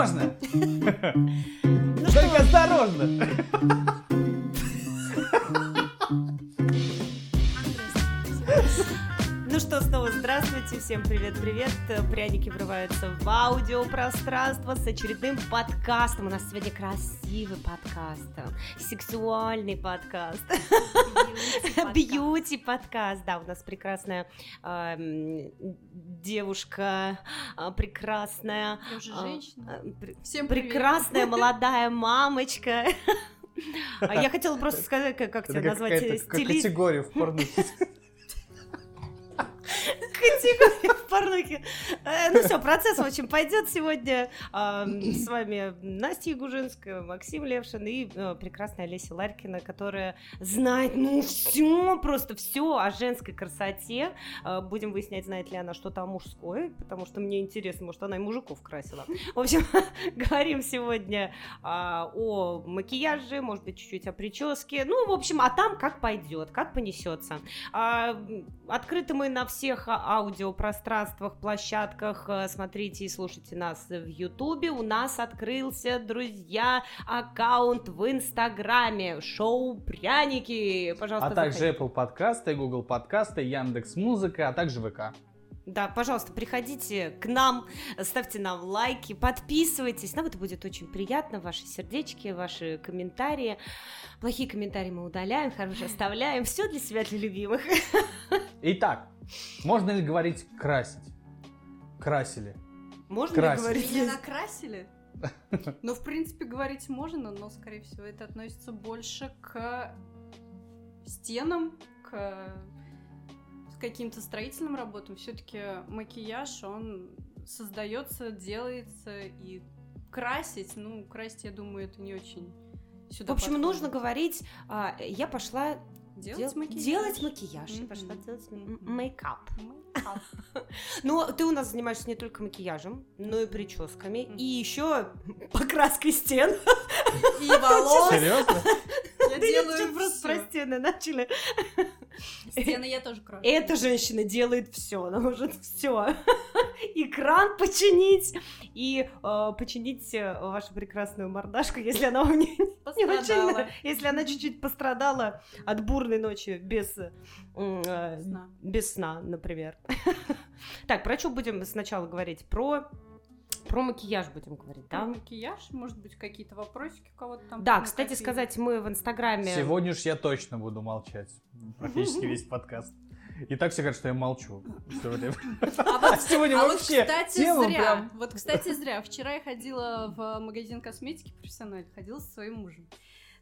Можно? Только осторожно. здравствуйте, всем привет-привет. Пряники врываются в аудиопространство с очередным подкастом. У нас сегодня красивый подкаст, сексуальный подкаст, бьюти-подкаст. Да, у нас прекрасная эм, девушка, э, прекрасная... Я уже э, женщина. э, пр- Всем привет. прекрасная молодая мамочка. А Я хотела просто сказать, как, тебя назвать, стилист. категория в порнухе. 그 지금 Э, Ну все, процесс, в общем, пойдет сегодня. А, С вами Настя Ягужинская, Максим Левшин и э, прекрасная Олеся Ларькина, которая знает, ну, все, просто все о женской красоте. А, Будем выяснять, знает ли она что-то о мужской, потому что мне интересно, может, она и мужиков красила. В общем, говорим сегодня а, о макияже, может быть, чуть-чуть о прическе. Ну, в общем, а там как пойдет, как понесется. А, Открыты мы на всех а- аудиопространствах, площадках. Э, Смотрите и слушайте нас в Ютубе. У нас открылся, друзья, аккаунт в Инстаграме. Шоу Пряники. Пожалуйста, А также заходите. Apple подкасты, Google подкасты, Яндекс Музыка, а также ВК. Да, пожалуйста, приходите к нам, ставьте нам лайки, подписывайтесь. Нам это будет очень приятно. Ваши сердечки, ваши комментарии. Плохие комментарии мы удаляем, хорошие оставляем. Все для себя, для любимых. Итак, можно ли говорить красить? Красили. Можно ли Красить. говорить? Меня накрасили? Ну, в принципе, говорить можно, но, скорее всего, это относится больше к стенам, к каким-то строительным работам. Все-таки макияж, он создается, делается и красить, ну, красить, я думаю, это не очень сюда В общем, подходит. нужно говорить, а, я пошла делать дел- макияж. делать макияж, я пошла делать мейкап. Мейкап. Но ты у нас занимаешься не только макияжем, но и прическами, и еще покраской стен. И волос. Серьезно? Я Да нет, делаю что-то просто про стены начали. Стены я тоже крашу. Эта женщина делает все, она может все. И кран починить, и э, починить э, вашу прекрасную мордашку, если она у нее не Пострадала. очень, если она чуть-чуть пострадала от бурной ночи без э, Сна. без сна, например. Так, про что будем сначала говорить? Про про макияж будем говорить, Про да? макияж, может быть, какие-то вопросики у кого-то там. Да, кстати накопили. сказать, мы в Инстаграме... Сегодня уж я точно буду молчать. Практически весь подкаст. И так все говорят, что я молчу все время. А вот, Сегодня а вот, вообще кстати, тема зря. прям- Вот, кстати, зря. Вчера я ходила в магазин косметики профессионально, ходила со своим мужем.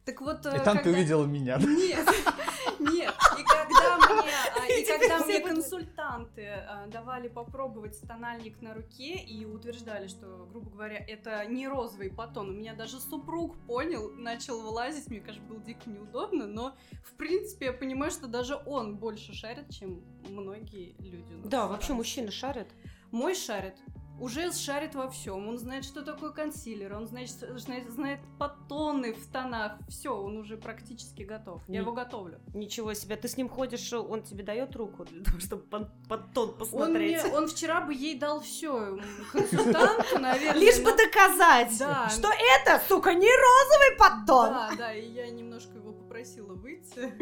Так вот, И э, там ты когда- увидела меня. Нет, нет. И когда мне, а, и И когда мне консультанты а, давали попробовать тональник на руке и утверждали, что, грубо говоря, это не розовый батон, у меня даже супруг понял, начал вылазить, мне, конечно, было дико неудобно, но, в принципе, я понимаю, что даже он больше шарит, чем многие люди. Да, вообще мужчины шарят. Мой шарит. Уже шарит во всем. Он знает, что такое консилер, он знает, знает, знает подтоны в тонах. Все, он уже практически готов. Я Не- его готовлю. Ничего себе, ты с ним ходишь, он тебе дает руку для того, чтобы под, под тон Он, посмотреть. мне, он вчера бы ей дал все. Консультанту, наверное. Лишь бы доказать, Да. что это, сука, не розовый подтон. Да, да, и я немножко его попросила выйти.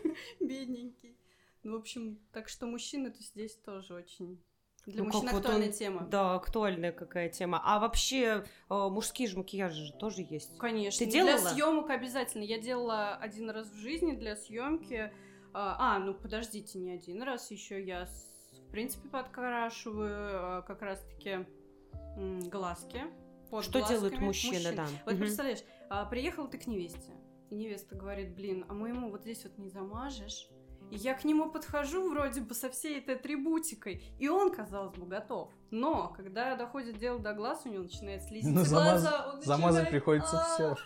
Бедненький. Ну, в общем, так что мужчины-то здесь тоже очень... Для Ну, мужчин актуальная он- тема. Да, актуальная какая тема. А вообще э, мужские же макияжи же тоже есть. Конечно. Ты Для делала? съемок обязательно. Я делала один раз в жизни для съемки. А, а, ну подождите, не один раз. Еще я, в принципе, подкрашиваю а, как раз-таки глазки. под Что делают глазками мужчины, да. Вот Мгм. представляешь, а, приехала ты к невесте. И невеста говорит, блин, а моему вот здесь вот не замажешь. И я к нему подхожу вроде бы со всей этой атрибутикой, и он, казалось бы, готов. Но, когда доходит дело до глаз, у него начинает слизиться Ну, замаз- глаза, он Замазать начинает, приходится «А, все.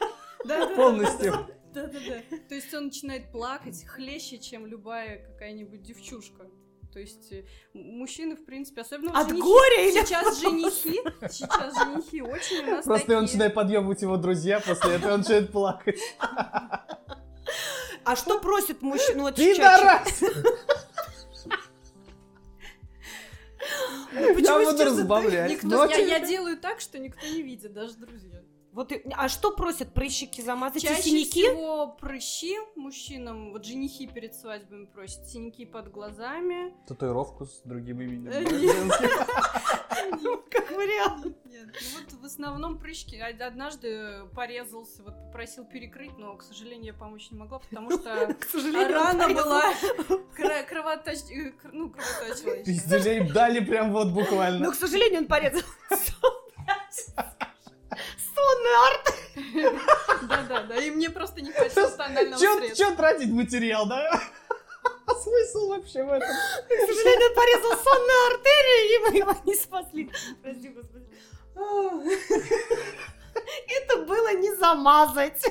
Полностью. Да, да, да. То есть он начинает плакать хлеще, чем любая какая-нибудь девчушка. То есть э, мужчины, в принципе, особенно От женихи- горя или... Сейчас женихи, сейчас женихи очень у нас Просто такие. он начинает подъебывать его друзья, после этого он начинает плакать. А что просит мужчина? Ну, вот Ты чаще- дарас! Я Почему буду сейчас разбавлять. Никто- я, я делаю так, что никто не видит, даже друзья. Вот и- а что просят прыщики замазать и Чаще синяки? всего прыщи мужчинам, вот женихи перед свадьбами просят синяки под глазами. Татуировку с другим именем. Как вариант. Нет, ну вот в основном прыщики. А- Однажды порезался, вот попросил перекрыть, но, к сожалению, я помочь не могла, потому что К сожалению, рана была кра- кровоточ... э, ну, кровоточила ещё. Пиздюлей им дали прям вот Но, буквально. к сожалению, он порезал. Сонный арт. Да-да-да, и мне просто не хватило тонального средства. Че тратить материал, да? Смысл вообще в этом? К сожалению, он порезал сонную артерию, и мы его не спасли. Прости, господи. Это было не замазать.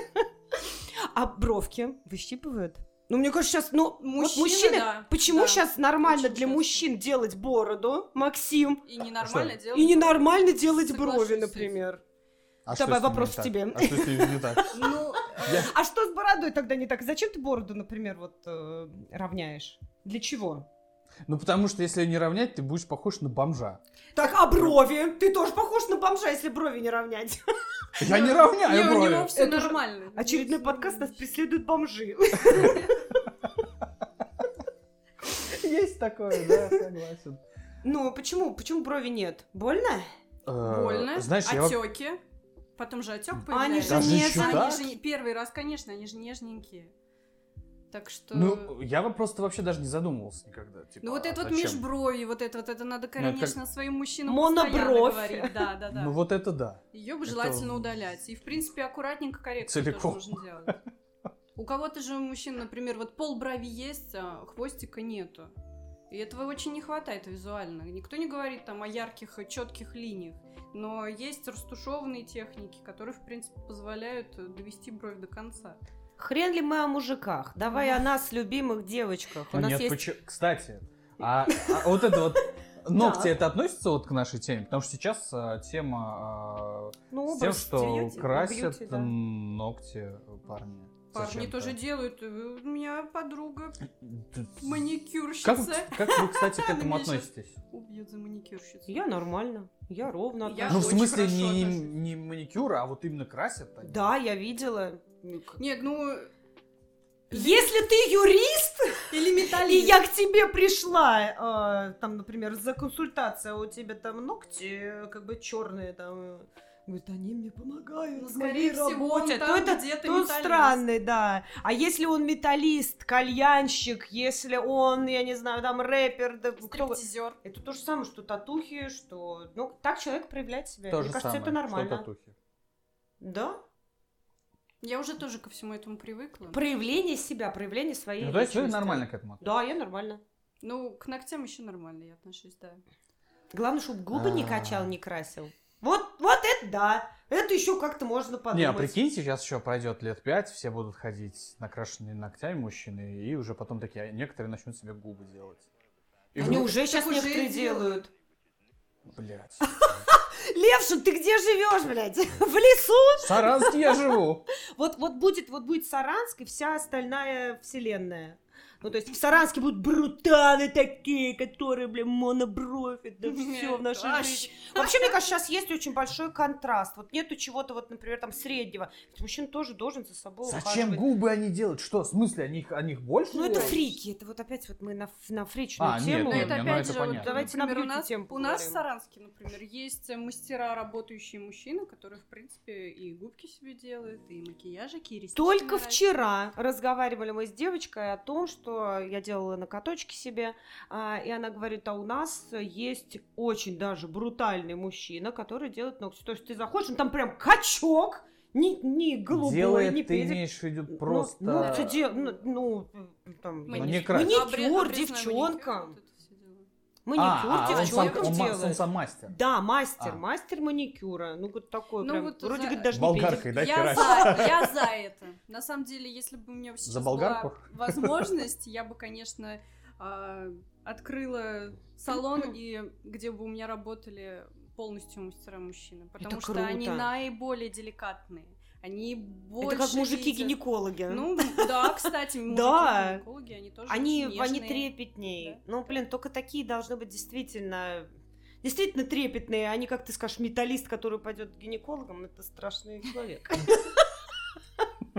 А бровки выщипывают? Ну, мне кажется, сейчас, ну, вот Мужчины, мужчины, да, почему да. сейчас нормально Очень для часто. мужчин делать бороду, Максим, И ненормально Что? делать. и ненормально делать Соглашусь брови, например? А Давай вопрос к тебе. А что с ними не так? Ну, А что с бородой тогда не так? Зачем ты бороду, например, вот э, равняешь? Для чего? Ну, потому что если не равнять, ты будешь похож на бомжа. Так, а брови? Ты тоже похож на бомжа, если брови не равнять. Я не не, равняю у него брови. все нормально. Очередной подкаст нас преследуют бомжи. Есть такое, да, согласен. Ну, почему? Почему брови нет? Больно? Э, Больно, Знаешь, отеки. Потом же отек А они появляется. же Даже нежные. еще Они же не- первый раз, конечно, они же нежненькие. Так что... Ну, я бы просто вообще даже не задумывался никогда. Типа, Ну вот а это вот зачем? межброви, вот это вот это надо, Ну, это конечно, своим мужчинам Монобровь. постоянно говорить. Да, да, да. Ну вот это да. Ее бы это- желательно удалять. И, в принципе, аккуратненько, коррекцию Целиком. тоже нужно делать. У кого-то же у мужчин, например, вот пол брови есть, а хвостика нету. И этого очень не хватает визуально. Никто не говорит там о ярких, четких линиях. Но есть растушеванные техники, которые, в принципе, позволяют э, довести бровь до конца. Хрен ли мы о мужиках? Давай о нас, любимых девочках. У нас нет, есть... Кстати, а, а вот это вот ногти, Да. это относится вот к нашей теме? Потому что сейчас а, тема а, Ну, с тем, что бьюти, красят бьюти, да. ногти парни. Парни Зачем-то. тоже делают. У меня подруга Э, маникюрщица. Как, вы- как вы, кстати, к этому относитесь? Убьют за маникюрщицу. Я нормально. Я ровно Я Ну, в отношусь. смысле, не, отношусь. не маникюр, а вот именно красят они? Да, я видела. Нет, ну... Если ты юрист, Или и металлист. я к тебе пришла, э, там, например, за консультацией, а у тебя там ногти э, как бы черные, там, э, говорит, они мне помогают Ну, в скорее моей всего, работе, он то там это где-то то металлист. странный, да. А если он металлист, кальянщик, если он, я не знаю, там рэпер, да, кто... Это то же самое, что татухи, что... Ну, так человек проявляет себя. То Мне же кажется, самое, это что нормально. татухи. Да? Я уже тоже ко всему этому привыкла. Проявление себя, проявление своей Ну, то есть вы нормально к этому Да, я нормально. Ну, к ногтям еще нормально я отношусь, да. Главное, чтобы губы не А. качал, не красил. Вот, вот это да. Это еще как-то можно подумать. Не, а прикиньте, сейчас еще пройдет лет пять, все будут ходить накрашенные ногтями мужчины, и уже потом такие, а некоторые начнут себе губы делать. И Они вдруг- уже сейчас уже некоторые и делают. Блядь. Левшин, ты где живешь, блядь? В лесу? В Саранске я живу. Вот, вот будет, вот будет Саранск и вся остальная вселенная. Ну, то есть в Саранске будут брутаны такие, которые, блин, монобровь, это все в нашей жизни. Вообще, мне кажется, сейчас есть очень большой контраст. Вот нету чего-то, вот, например, там среднего. Ведь мужчина тоже должен за собой Зачем ухаживать. губы они делают? Что, в смысле, они их, они их больше Ну, это фрики. Это вот опять вот мы на, на фричную А, нет, тему. Но не, это не, ну опять это же, вот. Давайте на например, у бьюти нас, тему у нас в. Саранске, например, есть мастера, работающие мужчины, которые, в принципе, и губки себе делают, и макияжики, и ресницы Только вчера разговаривали мы с девочкой о том, что я делала накаточки себе, а, и она говорит, а у нас есть очень даже брутальный мужчина, который делает ногти. То есть ты заходишь, он там прям качок, не, не голубой, Делает, не ты педик. имеешь в виду Ну, просто... Ну, это де- ну, ну, там, Ну, маникюр обрезной девчонкам. Маникюр, это а, а, он сам, девчонкам он, ма- делает. он сам мастер. Да, мастер, А. мастер маникюра. Ну, вот такой Ну, прям, вот вроде за- говорит, даже не Болгаркой, да, я, за, я за это. На самом деле, если бы у меня сейчас За была возможность, я бы, конечно, а, открыла салон, и где бы у меня работали полностью мастера мужчины. Потому что они круто. наиболее деликатные. Они больше Это как видят- мужики-гинекологи. Ну, да, кстати, Да. мужики-гинекологи, они тоже Они, очень они трепетней. Ну, блин, только такие должны быть действительно действительно трепетные, а не, как ты скажешь, металлист, который пойдет к гинекологам, это страшный человек.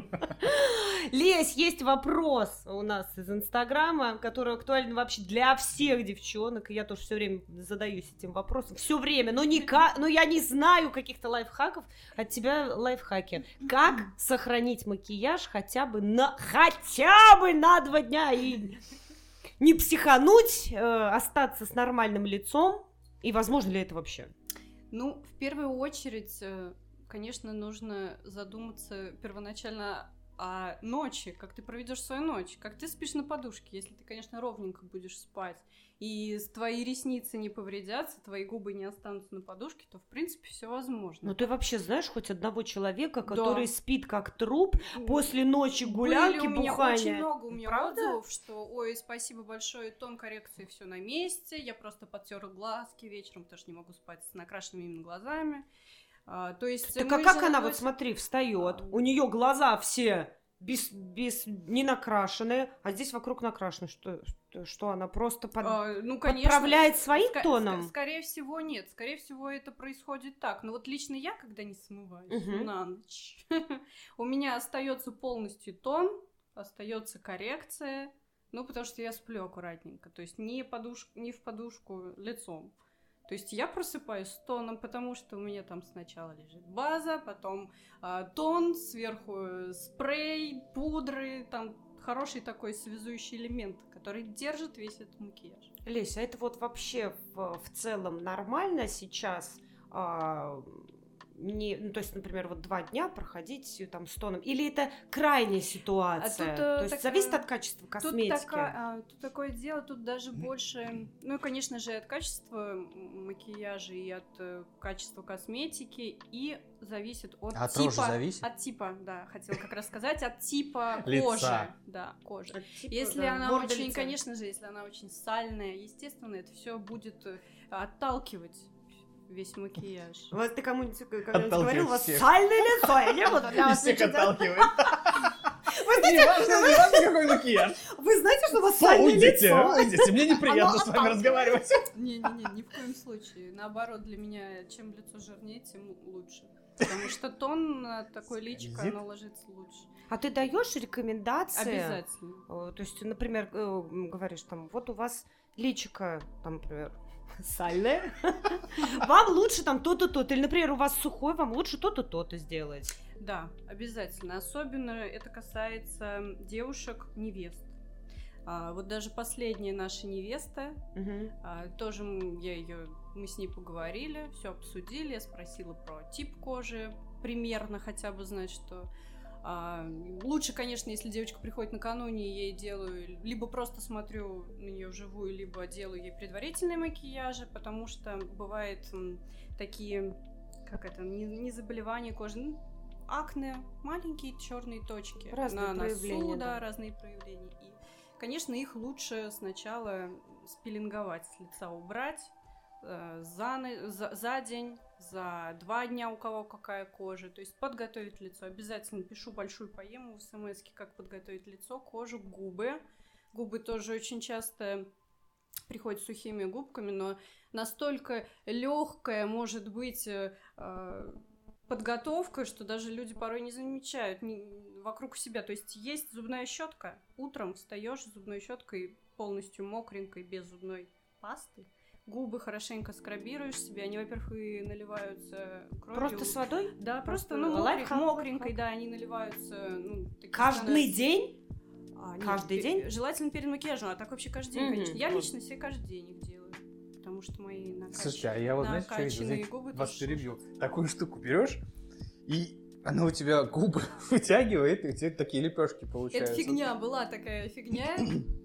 Лесь, есть вопрос у нас из Инстаграма, который актуален вообще для всех девчонок, и я тоже все время задаюсь этим вопросом, все время, но, никак, но я не знаю каких-то лайфхаков, от тебя лайфхаки. Как сохранить макияж хотя бы на, хотя бы на два дня и не психануть, э, остаться с нормальным лицом, и возможно ли это вообще? Ну, в первую очередь, э, конечно, нужно задуматься первоначально о ночи, как ты проведешь свою ночь, как ты спишь на подушке, если ты, конечно, ровненько будешь спать, и твои ресницы не повредятся, твои губы не останутся на подушке, то, в принципе, все возможно. Ну, ты вообще знаешь хоть одного человека, который да. спит как труп после ночи гулянки, Были у меня бухания? очень много у меня Правда? отзывов, что, ой, спасибо большое, тон коррекции, все на месте, я просто подтерла глазки вечером, потому что не могу спать с накрашенными именно глазами. А, то есть так а как она, вот смотри, встает, у нее глаза все без, без, не накрашенные, а здесь вокруг накрашены. Что, что, что она просто под, а, ну, конечно, подправляет своим ск- тоном? Ск- скорее всего, нет. Скорее всего, это происходит так. Но вот лично я, когда не смываюсь угу. на ночь, у меня остается полностью тон, остается коррекция. Ну, потому что я сплю аккуратненько. То есть не, подуш... не в подушку лицом. То есть я просыпаюсь с тоном, потому что у меня там сначала лежит база, потом э, тон, сверху спрей, пудры, там хороший такой связующий элемент, который держит весь этот макияж. Леся, а это вот вообще в, в целом нормально сейчас а, не, ну, то есть, например, вот два дня проходить там с тоном, или это крайняя ситуация? А тут, э, то есть так, зависит от качества косметики. Тут, така, а, тут такое дело, тут даже больше, ну и, конечно же, от качества макияжа и от э, качества косметики, и зависит от, от типа, зависит? от типа, да, хотела как раз сказать, от типа кожи, да, кожи. Типа, если да, она очень, лица. конечно же, если она очень сальная, естественно, это все будет э, отталкивать весь макияж. У вас ты кому-нибудь когда-нибудь говорил, у вас сальное лицо, я не буду для вас Всех отталкивает. Вы знаете, неважно, неважно, какой макияж. Вы знаете, что у вас сальное лицо? Уйдите, мне неприятно с вами разговаривать. Не-не-не, ни в коем случае. Наоборот, для меня, чем лицо жирнее, тем лучше. Потому что тон на такое личико, оно ложится лучше. А ты даешь рекомендации? Обязательно. То есть, например, э, говоришь там, вот у вас личико, там, например, сальное, вам лучше там то-то, то-то. Или, например, у вас сухой, вам лучше то-то, то-то сделать. Да, обязательно. Особенно это касается девушек-невест. А, вот даже последняя наша невеста, угу. а, тоже я ее, мы с ней поговорили, все обсудили, я спросила про тип кожи, примерно хотя бы знать, что лучше, конечно, если девочка приходит накануне, я ей делаю, либо просто смотрю на нее вживую, либо делаю ей предварительные макияжи, потому что бывают такие, как это, не, не заболевания кожи, ну, акне, маленькие черные точки разные на носу, да, да, разные проявления. И, конечно, их лучше сначала спилинговать с лица, убрать э, за, за, за день за два дня у кого какая кожа. То есть подготовить лицо. Обязательно пишу большую поему в смс как подготовить лицо, кожу, губы. Губы тоже очень часто приходят сухими губками, но настолько легкая может быть э, подготовка, что даже люди порой не замечают не, вокруг себя. То есть есть зубная щетка, утром встаешь зубной щеткой полностью мокренькой, без зубной пасты, губы хорошенько скрабируешь себе, они, во-первых, и наливаются кровью. Просто с водой? Да, просто, ну, мокренькой, мокренькой, да, они наливаются, ну, Каждый день? А, каждый нет, день? Желательно перед макияжем, а так вообще каждый день, mm-hmm. конечно. Я лично себе каждый день их делаю, потому что мои накач... Слушайте, а я вот, знаете, что видел? Губы вас перебью. Такую штуку берешь, и она у тебя губы вытягивает, и у тебя такие лепешки получаются. Это фигня, была такая фигня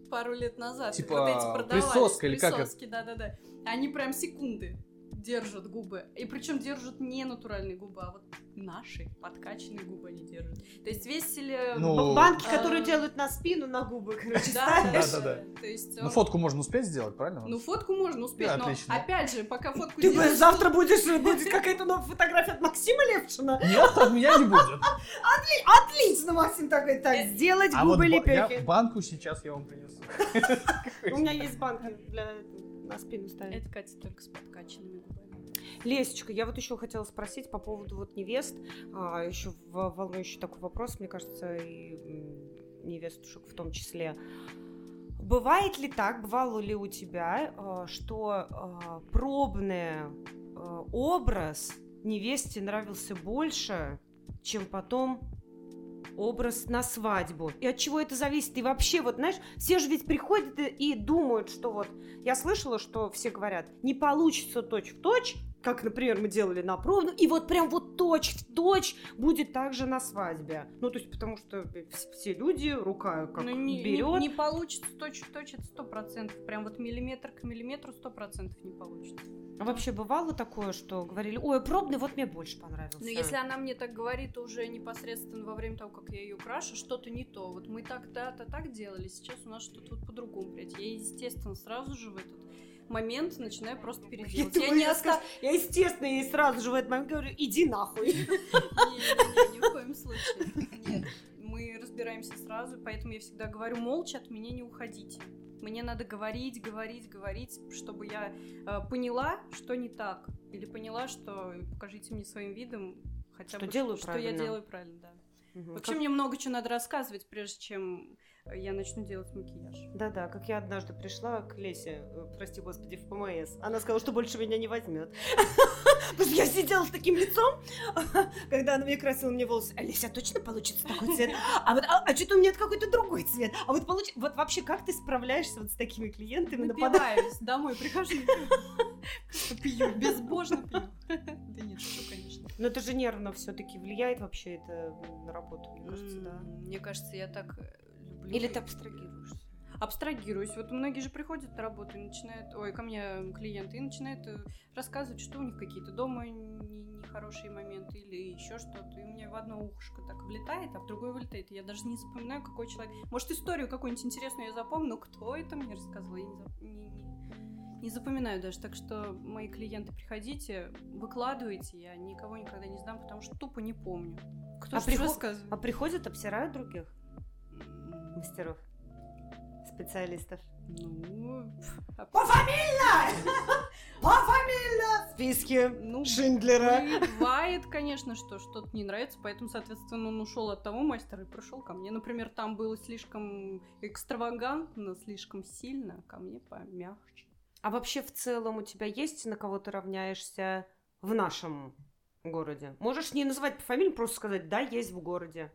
пару лет назад. Типа вот эти продавались, присоска или как это? да-да-да. Они прям секунды держат губы. И причем держат не натуральные губы, а вот наши подкачанные губы они держат. То есть весили... Ну... Банки, а... которые делают на спину, на губы, короче, да, да, да, да. То есть, ну, фотку можно успеть сделать, правильно? Ну, фотку можно успеть, да, но отлично. опять же, пока фотку Ты делаешь... завтра будешь, будет какая-то новая фотография от Максима Левчина? Нет, от меня не будет. Отлично, Максим такой, так, э, сделать а губы лепехи. банку сейчас я вам принесу. У меня есть банки для на спину ставить. Это Катя только с подкачанными губами. Лесечка, я вот еще хотела спросить по поводу вот невест. А, еще волнующий такой вопрос, мне кажется, и невестушек в том числе. Бывает ли так, бывало ли у тебя, а, что а, пробный а, образ невесте нравился больше, чем потом образ на свадьбу. И от чего это зависит? И вообще, вот знаешь, все же ведь приходят и думают, что вот... Я слышала, что все говорят, не получится точь в точь, как, например, мы делали на пробу, и вот прям вот точь в точь будет также на свадьбе. Ну, то есть, потому что все люди, рука как ну, не, берет. Не, не получится точь в точь, это сто процентов. Прям вот миллиметр к миллиметру сто процентов не получится. А вообще бывало такое, что говорили, ой, пробный, вот мне больше понравился. Но если она мне так говорит уже непосредственно во время того, как я ее крашу, что-то не то. Вот мы так-то так делали, сейчас у нас что-то вот по-другому, блядь. Я, естественно, сразу же в этот момент начинаю просто переделывать. Я, я, не оста... я, естественно, ей сразу же в этот момент говорю, иди нахуй. Ни в коем случае. Нет, мы разбираемся сразу, поэтому я всегда говорю, молча от меня не уходите. Мне надо говорить, говорить, говорить, чтобы я э, поняла, что не так. Или поняла, что покажите мне своим видом хотя что бы, делаю что правильно. я делаю правильно, да. Угу. Вообще как... мне много чего надо рассказывать, прежде чем я начну делать макияж. Да-да, как я однажды пришла к Лесе, э, прости господи, в ПМС. Она сказала, что больше меня не возьмет. Потому что я сидела с таким лицом, когда она мне красила мне волосы. А Леся, точно получится такой цвет? А вот, а, а что-то у меня какой-то другой цвет. А вот получ... Вот вообще, как ты справляешься вот с такими клиентами? Напиваюсь, домой прихожу. Пью, безбожно пью. Да нет, что, конечно. Но это же нервно все-таки влияет вообще это на работу, мне кажется, да. Мне кажется, я так люблю. Или ты абстрагируешься? Абстрагируюсь. Вот многие же приходят на работу и начинают, ой, ко мне клиенты, и начинают э, рассказывать, что у них какие-то дома нехорошие моменты или еще что-то. И у меня в одно ушко так влетает, а в другое вылетает. И я даже не запоминаю, какой человек. Может, историю какую-нибудь интересную я запомню, но кто это мне рассказывал, я не, зап... не, не, не запоминаю даже. Так что, мои клиенты, приходите, выкладывайте. Я никого никогда не сдам, потому что тупо не помню. Кто а, приход... а приходят, обсирают других? Мастеров, специалистов? Ну, пофамильно! Пофамильно! Списки ну, Шиндлера. Бывает, конечно, что что-то не нравится, поэтому, соответственно, он ушел от того мастера и пришел ко мне. Например, там было слишком экстравагантно, слишком сильно, ко мне помягче. А вообще в целом у тебя есть на кого ты равняешься в нашем городе? Можешь не называть по фамилии, просто сказать, да, есть в городе.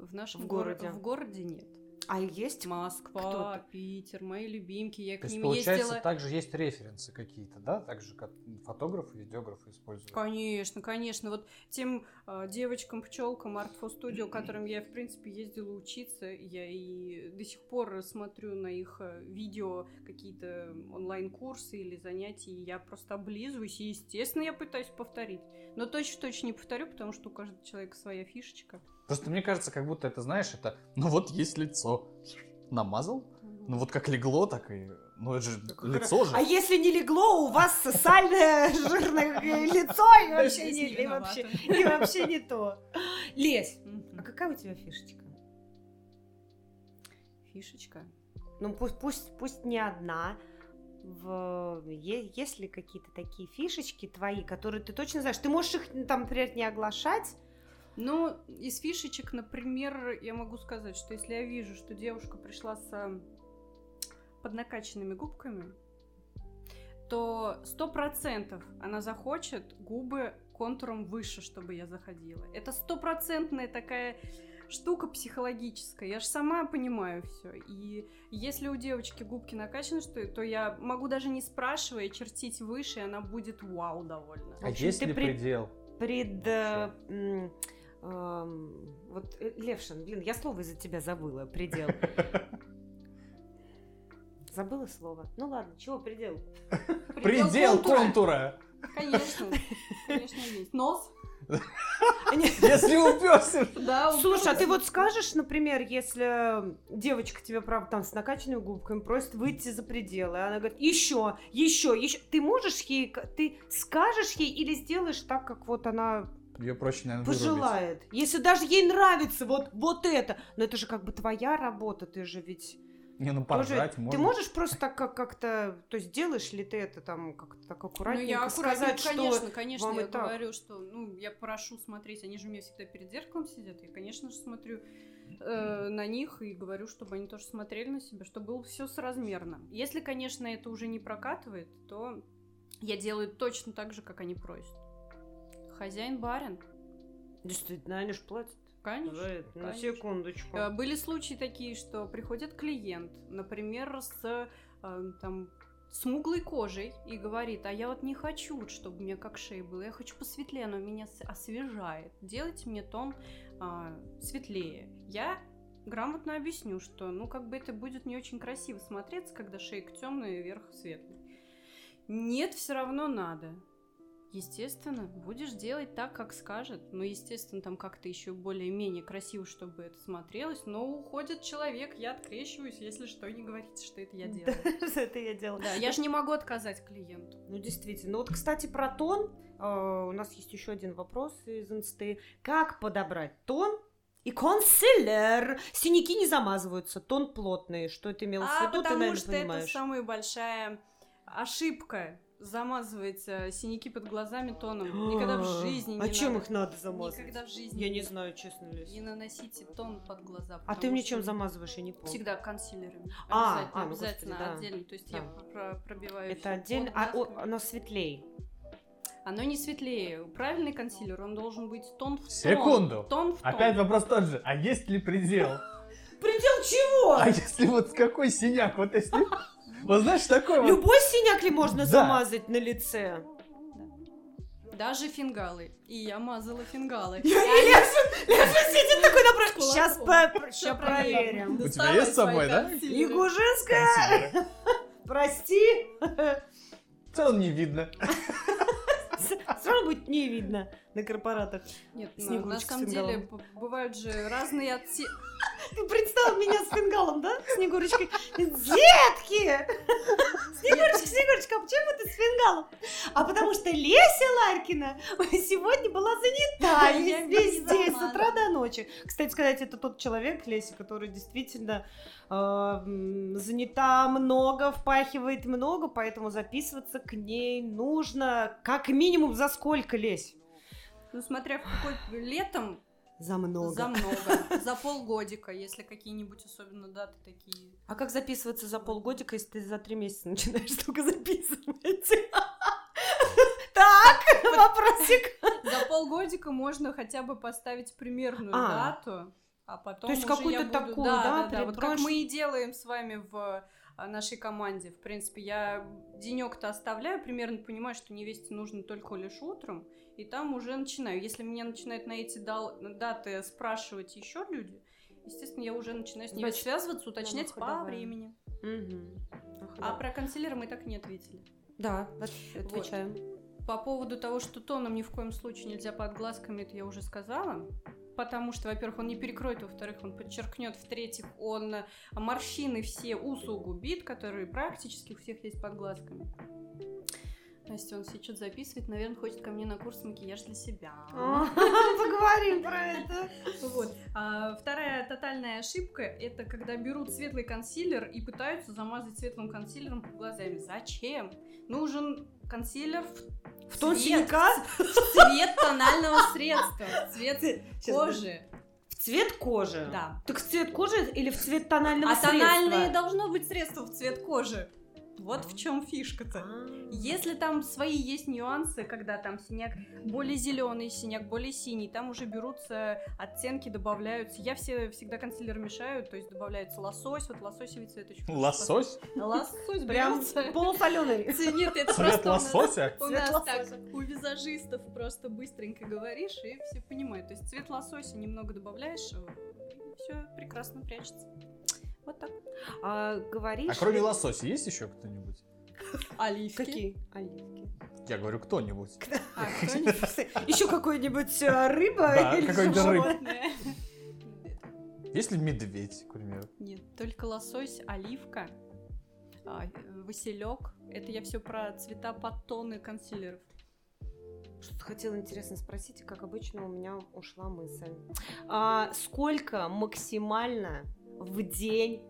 В нашем в городе. Го- в городе нет. А есть Москва, кто Питер, мои любимки, я То к ним получается, ездила. также есть референсы какие-то, да? Так же, как фотографы, видеографы используют. Конечно, конечно. Вот тем э, девочкам, пчелкам Art for Studio, которым я, в принципе, ездила учиться, я и до сих пор смотрю на их э, видео какие-то онлайн-курсы или занятия, и я просто облизываюсь, и, естественно, я пытаюсь повторить. Но точно-точно не повторю, потому что у каждого человека своя фишечка. Просто мне кажется, как будто это, знаешь, это, ну вот есть лицо. Намазал? Ну вот как легло, так и... Ну это же лицо же. А если не легло, у вас сальное жирное лицо и вообще не, и вообще, и вообще не то. Лесь, а какая у тебя фишечка? Фишечка? Ну пусть, пусть, пусть не одна, в... Есть ли какие-то такие фишечки твои, которые ты точно знаешь? Ты можешь их там, например, не оглашать, ну, из фишечек, например, я могу сказать, что если я вижу, что девушка пришла с поднакаченными губками, то сто процентов она захочет губы контуром выше, чтобы я заходила. Это стопроцентная такая штука психологическая. Я же сама понимаю все. И если у девочки губки накачаны, что, то я могу даже не спрашивая чертить выше, и она будет вау довольна. А есть ли предел? Пред... Э, вот, э, Левшин, блин, я слово из-за тебя забыла, предел. Забыла слово. Ну ладно, чего предел? Предел контура. Конечно, конечно есть. Нос. Если уперся. Да, Слушай, а ты вот скажешь, например, если девочка тебе, правда, там с накачанными губками просит выйти за пределы, она говорит, еще, еще, еще. Ты можешь ей, ты скажешь ей или сделаешь так, как вот она ее проще, наверное, пожелает. Вырубить. Если даже ей нравится вот, вот это. Но это же как бы твоя работа, ты же ведь Не, ну поржать Тоже... можно. Ты можешь просто так как- как-то, то есть делаешь ли ты это там как-то так аккуратненько ну, я аккуратненько, сказать, конечно, что конечно, вам я так. говорю, что, ну, я прошу смотреть, они же у меня всегда перед зеркалом сидят, я, конечно же, смотрю э, на них и говорю, чтобы они тоже смотрели на себя, чтобы было все соразмерно. Если, конечно, это уже не прокатывает, то я делаю точно так же, как они просят. Хозяин барин. Действительно, они же платят. Конечно. за это. На секундочку. Э, Были случаи такие, что приходит клиент, например, с э, там смуглой кожей и говорит, а я вот не хочу, чтобы у меня как шея было, я хочу посветлее, оно меня освежает. Делайте мне тон а, светлее. Я грамотно объясню, что, ну, как бы это будет не очень красиво смотреться, когда шейка темная и верх светлый. Нет, все равно надо. Естественно, будешь делать так, как скажет. Но, естественно, там как-то еще более-менее красиво, чтобы это смотрелось. Но уходит человек, я открещиваюсь, если что, не говорите, что это я делаю. Это я делала. Да, я же не могу отказать клиенту. Ну, действительно. Ну, вот, кстати, про тон. э, У нас есть еще один вопрос из инсты. Как подобрать тон и консилер? Синяки не замазываются, тон плотный. Что это имелось в А виду, ты, наверное, что это самая большая ошибка замазывать э, синяки под глазами тоном. Никогда в жизни не А чем их надо замазывать? Никогда в жизни. Я не знаю, честно ли. Не наносите тон под глаза. А ты мне чем замазываешь, я не помню. Всегда консилерами. А, обязательно, а, ну, обязательно господи, да. отдельно. То есть Да. я про- пробиваю. Это отдельно. А о, оно светлее. Оно не светлее. Правильный консилер, он должен быть тон в тон. Секунду. Тон в тон. Опять вопрос тот же. А есть ли предел? Предел чего? А если вот с какой синяк? Вот если... Вот знаешь, такой. Любой синяк ли можно замазать на лице? Даже фингалы. И я мазала фингалы. Леша, Леша сидит такой напротив. Сейчас проверим. У тебя есть с собой, да? Ягужинская, прости. В целом не видно. Все равно будет не видно на корпоратах. Нет, на- на самом деле бывают же разные отсе... Ты представил меня с фингалом, да? Снегурочкой. Детки! Снегурочка, Снегурочка, а почему ты с фингалом? А потому что Леся Ларькина сегодня была занята весь, день, с утра до ночи. Кстати сказать, это тот человек, Леся, который действительно э, занята много, впахивает много, поэтому записываться к ней нужно как минимум за сколько, Лесь? Ну, смотря в какой летом, За много. за много. За полгодика, если какие-нибудь особенно даты такие. А как записываться за полгодика, если ты за три месяца начинаешь только записывать? Так, вопросик. За полгодика можно хотя бы поставить примерную А. дату, а потом То есть какую-то такую, да, да, да, вот как мы и делаем с вами в а, нашей команде. В принципе, я денек-то оставляю, примерно понимаю, что невесте нужно только лишь утром, и там уже начинаю. Если меня начинают на эти даты спрашивать еще люди, естественно, я уже начинаю с ними Значит, связываться, уточнять по ходовая. времени. Мгм. А про консилера мы так не ответили. Да, от- отвечаем. По поводу того, что тоном ни в коем случае нельзя под глазками, это я уже сказала. Потому что, во-первых, он не перекроет, во-вторых, он подчеркнет, в-третьих, он морщины все усугубит, которые практически у всех есть под глазками. Настя, он сейчас что-то записывает, наверное, хочет ко мне на курс макияж для себя. А, Поговорим про это. Вот. А вторая тотальная ошибка это когда берут светлый консилер и пытаются замазать светлым консилером под глазами. Зачем? Нужен консилер в, В тон цвет, синяка? в цвет тонального средства, в цвет кожи. В цвет кожи? Да. Так в цвет кожи или в цвет тонального А средства? тональное должно быть средство в цвет кожи. Вот А. в чем фишка-то. А. Если там свои есть нюансы, когда там синяк более зеленый, синяк более синий, там уже берутся оттенки, добавляются. Я все всегда консилер мешаю, то есть добавляется лосось, вот лососевый хорошо Лосось? Лосось Прям полусоленый. Нет, это Цвет лосося? у нас так, у визажистов просто быстренько говоришь, и все понимают. То есть цвет лосося немного добавляешь, все прекрасно прячется. Вот так. А говоришь... А кроме лосося есть еще кто-нибудь? Оливки. Какие? Оливки. Я говорю, кто-нибудь. А? Еще какой-нибудь э, рыба Да, или какой-нибудь животное? рыб. Есть ли медведь, к примеру? Нет, только лосось, оливка, а, василек. Это я все про цвета подтоны консилеров. Что-то хотела интересно спросить, как обычно у меня ушла мысль. А сколько максимально в день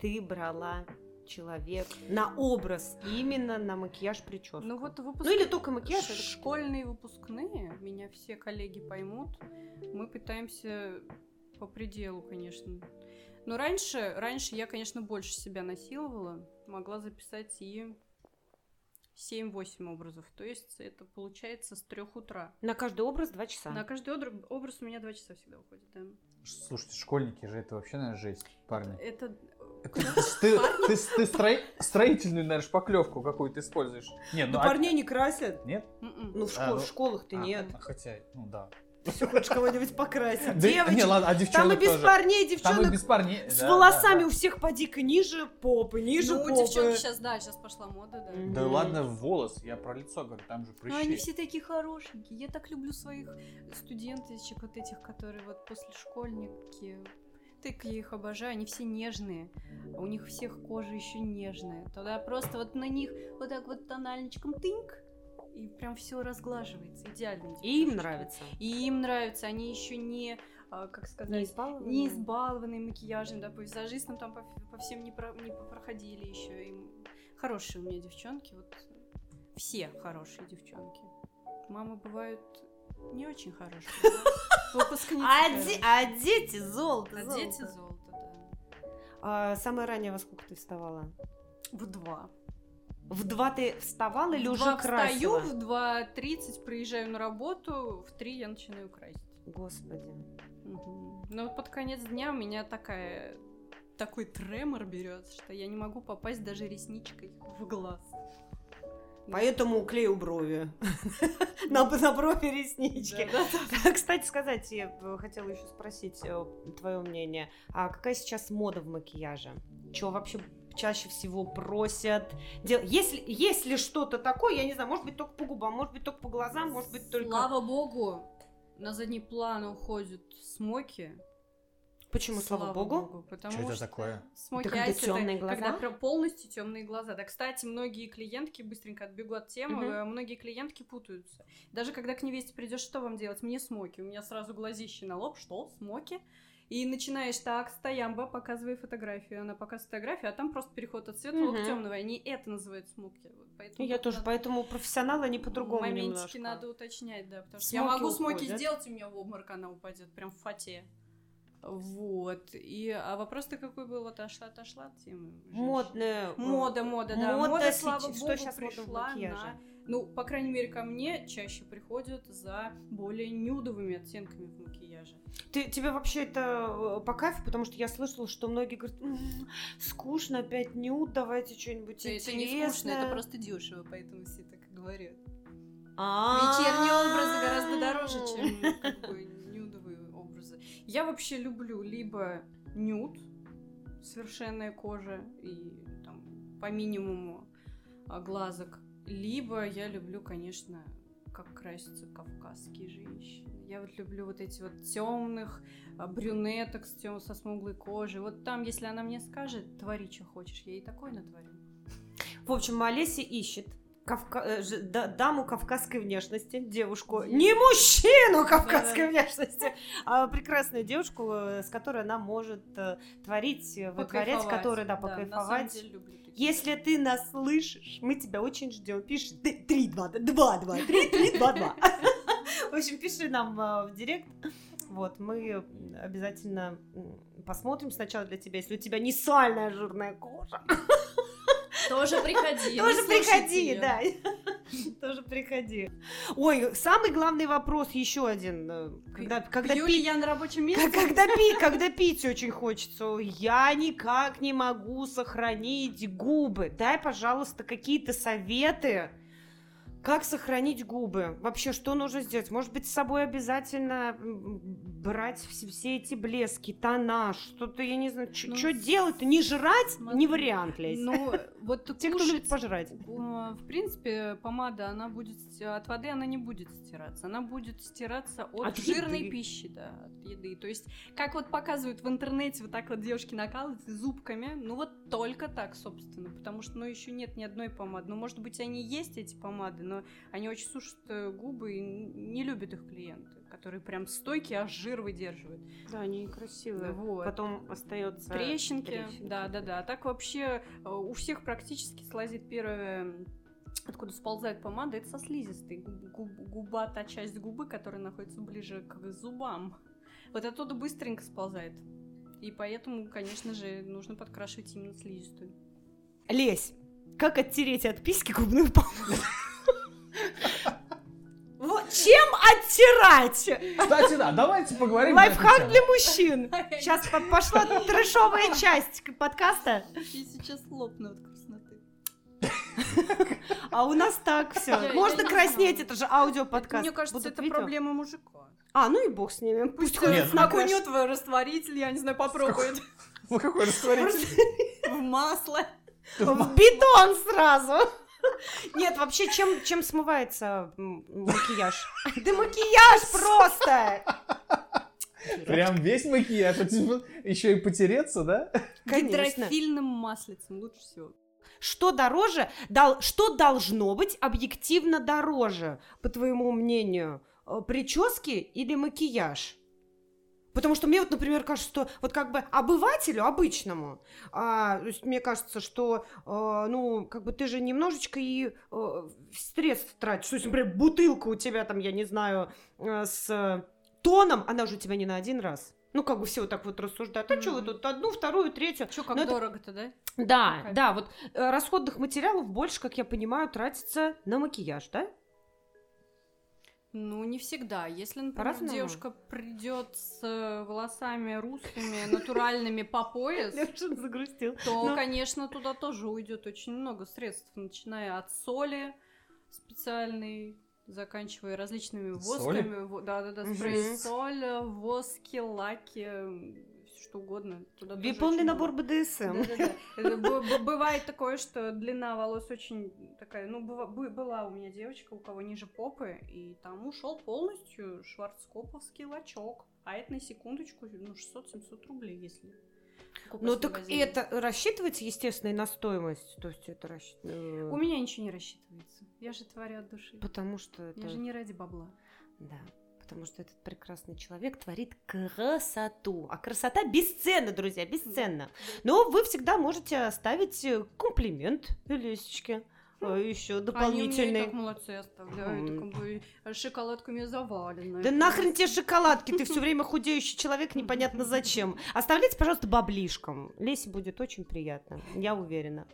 ты брала человек на образ, именно на макияж прическу. Ну вот выпуск... Ну или только макияж. Школьные выпускные, меня все коллеги поймут. Мы пытаемся по пределу, конечно. Но раньше, раньше я, конечно, больше себя насиловала. Могла записать и 7-8 образов. То есть это получается с трех утра. На каждый образ 2 часа. На каждый образ у меня 2 часа всегда уходит, да. Слушайте, школьники же это вообще, наверное, жесть, парни. Это... Ты, ты, ты строи, строительную, наверное, шпаклевку какую-то используешь. Нет, ну, а... парней не красят. Нет? М-м. Ну, в, школ, а, ну... в школах-то а, нет. Хотя, ну да. Все хочешь кого-нибудь покрасить. Девочек. Не, ладно, а Там и без тоже. парней, девчонок. Там и без парней. С да, волосами да, да. у всех поди-ка ниже попы, ниже ну, попы. Ну, девчонки сейчас, да, сейчас пошла мода, да. Да mm-hmm. ладно, волос, я про лицо говорю, там же прыщи. Но они все такие хорошенькие. Я так люблю своих студенточек, вот этих, которые вот после школьники. Так я их обожаю, они все нежные. У них всех кожа еще нежная. Тогда просто вот на них вот так вот тональничком тыньк, и прям все разглаживается идеально. И им нравится. И им нравится. Они еще не а, как сказать, не избалованные, не избалованные макияжем, да, по визажистам там по, по всем не, про, не проходили еще. Им хорошие у меня девчонки, вот все хорошие девчонки. Мамы бывают не очень хорошие. Выпускницы. А, а дети золото. А дети золото, да. А, самое раннее во сколько ты вставала? В два. В два ты вставала или в уже красила? встаю, в 2.30 приезжаю на работу, в 3 я начинаю красить. Господи. Угу. Но вот под конец дня у меня такая такой тремор берет, что я не могу попасть даже ресничкой в глаз. Поэтому клею брови. на, на брови реснички. Кстати сказать, я хотела еще спросить э, твое мнение. А какая сейчас мода в макияже? Чего вообще чаще всего просят. Дел... Если, если что-то такое, я не знаю, может быть только по губам, может быть только по глазам, может быть только... Слава богу, на задний план уходят смоки. Почему, слава, слава богу? богу? Потому что, что это такое? Смоки это когда темные глаза? Когда прям полностью темные глаза. Да, кстати, многие клиентки быстренько отбегу от темы, угу. многие клиентки путаются. Даже когда к невесте придешь, что вам делать? Мне смоки. У меня сразу глазище на лоб. Что? Смоки? И начинаешь так, стоямба, показывай фотографию. Она показывает фотографию, а там просто переход от светлого угу. к темному. Они это называют смоки. Вот поэтому я тоже, надо... поэтому профессионалы они по-другому Моментики немножко. надо уточнять, да. Потому что смоки я могу смоки уходят. сделать, у меня в обморок она упадет, прям в фате. Вот. И, а вопрос-то какой был? Вот отошла, отошла от темы. Модная. Мода, мода, да. Мода, мода слава богу, что сейчас пришла на... Ну, по крайней мере, ко мне чаще приходят за более нюдовыми оттенками в макияже. Ты, тебе вообще это э, по кайфу? Потому что я слышала, что многие говорят, м-м, скучно, опять нюд, давайте что-нибудь интересное. Это не скучно, это просто дешево, поэтому все так и говорят. Вечерние образы гораздо дороже, чем как бы, нюдовые образы. Я вообще люблю либо нюд, совершенная кожа и там по минимуму а, глазок, либо я люблю, конечно, как красятся кавказские женщины. Я вот люблю вот эти вот темных а, брюнеток с тем, со смуглой кожей. Вот там, если она мне скажет, твори, что хочешь, я ей такое натворю. В общем, Олеся ищет кавка... Э, даму кавказской внешности, девушку, не мужчину кавказской да. внешности, а прекрасную девушку, э, с которой она может э, творить, вытворять, которая, да, покайфовать. Да, Если ты нас слышишь, мы тебя очень ждем. Пиши 3, 2, 2, 2, 3, 3, 2, 2. В общем, пиши нам в директ. Вот, мы обязательно посмотрим сначала для тебя, если у тебя не сальная жирная кожа. Тоже приходи. Тоже приходи, да. Тоже приходи. Ой, самый главный вопрос еще один. Э, когда, когда пить, я на рабочем месте? Когда, пить, когда пить очень хочется. Я никак не могу сохранить губы. Дай, пожалуйста, какие-то советы как сохранить губы? Вообще, что нужно сделать? Может быть, с собой обязательно брать все, все эти блески, тона, что-то, я не знаю, что ну, делать-то? Не жрать? Смотри, не вариант лезть. Ну, вот Те, кто любит пожрать. В принципе, помада, она будет, от воды она не будет стираться. Она будет стираться от, от жирной еды. пищи, да, от еды. То есть, как вот показывают в интернете, вот так вот девушки накалываются зубками, ну вот только так, собственно, потому что, ну, еще нет ни одной помады. Ну, может быть, они есть, эти помады, но они очень сушат э, губы и не любят их клиенты, которые прям стойкие, аж жир выдерживают. Да, они красивые. Вот. Потом остается трещинки. трещинки. Да, да, да. А так вообще э, у всех практически слазит первое откуда сползает помада, это со слизистой. Губ, губа, та часть губы, которая находится ближе к зубам. Вот оттуда быстренько сползает. И поэтому, конечно же, нужно подкрашивать именно слизистую. Лесь, как оттереть от письки губную помаду? Вот чем оттирать? Кстати, да, давайте поговорим. Лайфхак для мужчин. Сейчас пошла трешовая часть подкаста. Я сейчас лопну от красноты. А у нас так все. Можно краснеть, это же аудиоподкаст. Мне кажется, это проблема мужика. А, ну и бог с ними. Пусть Нет, окунет в растворитель, я не знаю, попробует. В какой растворитель? В масло. В бетон сразу. Нет, вообще, чем, чем смывается макияж? Да макияж просто! Прям весь макияж, а типа еще и потереться, да? Гидрофильным маслицем лучше всего. Что дороже, дол, что должно быть объективно дороже, по твоему мнению? Э, прически или макияж? Потому что мне вот, например, кажется, что вот как бы обывателю обычному, а, то есть мне кажется, что, а, ну, как бы ты же немножечко и а, средств тратишь. То есть, например, бутылка у тебя там, я не знаю, а, с тоном, она же у тебя не на один раз. Ну, как бы все вот так вот рассуждают. А mm-hmm. что вы тут одну, вторую, третью? Что, как Но дорого-то, это... да? Да, okay. да, вот э, расходных материалов больше, как я понимаю, тратится на макияж, да? Ну, не всегда. Если, например, по девушка придет с э, волосами русскими, натуральными по пояс, загрустил. то, Но... конечно, туда тоже уйдет очень много средств, начиная от соли специальной, заканчивая различными восками. Да-да-да, спрей соль, воски, лаки, что угодно. Туда полный набор БДСМ. Бывает такое, что длина волос очень такая, ну, была у меня девочка, у кого ниже попы, и там ушел полностью шварцкоповский лачок. А это на секундочку, ну, 600-700 рублей, если ну так возили. это рассчитывается, естественно, и на стоимость. То есть это рассчитывается. У меня ничего не рассчитывается. Я же творю от души. Потому что это... Я же не ради бабла. Да потому что этот прекрасный человек творит красоту. А красота бесценна, друзья, бесценна. Но вы всегда можете оставить комплимент Лесечке э, еще дополнительный. Они так молодцы оставляют, mm. как бы шоколадками завалены. Да нахрен тебе шоколадки, ты все время худеющий человек, непонятно зачем. Оставляйте, пожалуйста, баблишком. Лесе будет очень приятно, я уверена.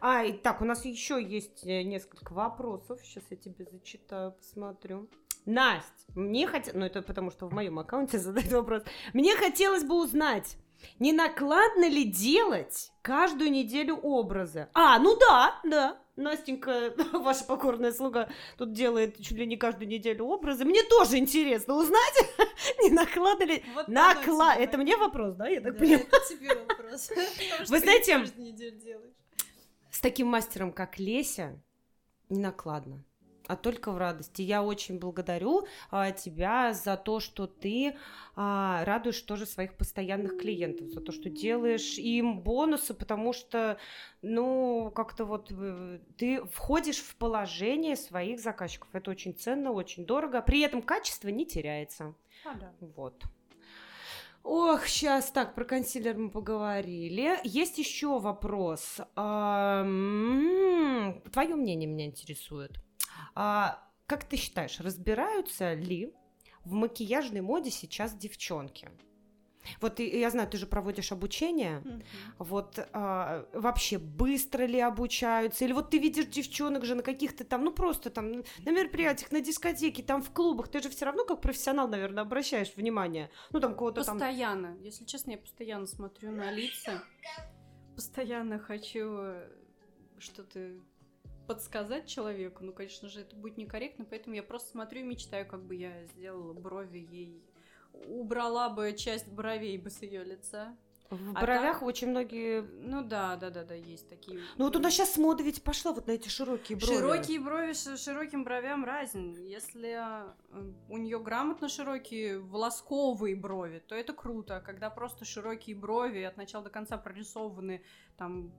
А, и так, у нас еще есть э, несколько вопросов. Сейчас я тебе зачитаю, посмотрю. Настя, мне хотелось, ну это потому что в моем аккаунте задают вопрос, мне хотелось бы узнать, не накладно ли делать каждую неделю образы? А, ну да, да. Настенька, ваша покорная слуга, тут делает чуть ли не каждую неделю образы. Мне тоже интересно узнать, не накладно ли... Вот Накла... Это мне вопрос, да, я так да, понимаю? это тебе вопрос. Вы знаете, с таким мастером, как Леся, не накладно а только в радости. Я очень благодарю а, тебя за то, что ты а, радуешь тоже своих постоянных клиентов, за то, что делаешь им бонусы, потому что, ну, как-то вот э, ты входишь в положение своих заказчиков. Это очень ценно, очень дорого. При этом качество не теряется. А, да. Вот. Ох, сейчас так, про консилер мы поговорили. Есть еще вопрос. А, м-м, твое мнение меня интересует. А, как ты считаешь, разбираются ли в макияжной моде сейчас девчонки? Вот я знаю, ты же проводишь обучение. Mm-hmm. Вот а, вообще быстро ли обучаются? Или вот ты видишь девчонок же на каких-то там, ну просто там на мероприятиях, на дискотеке, там в клубах, ты же все равно как профессионал, наверное, обращаешь внимание. Ну там кого-то там. Постоянно. Если честно, я постоянно смотрю на лица. Постоянно хочу э, что-то подсказать человеку, ну, конечно же, это будет некорректно, поэтому я просто смотрю и мечтаю, как бы я сделала брови ей, убрала бы часть бровей бы с ее лица. В а бровях там... очень многие... Ну да, да, да, да, есть такие. Ну вот у нас сейчас мода ведь пошла вот на эти широкие брови. Широкие брови с широким бровям разен. Если э, у нее грамотно широкие волосковые брови, то это круто. Когда просто широкие брови от начала до конца прорисованы там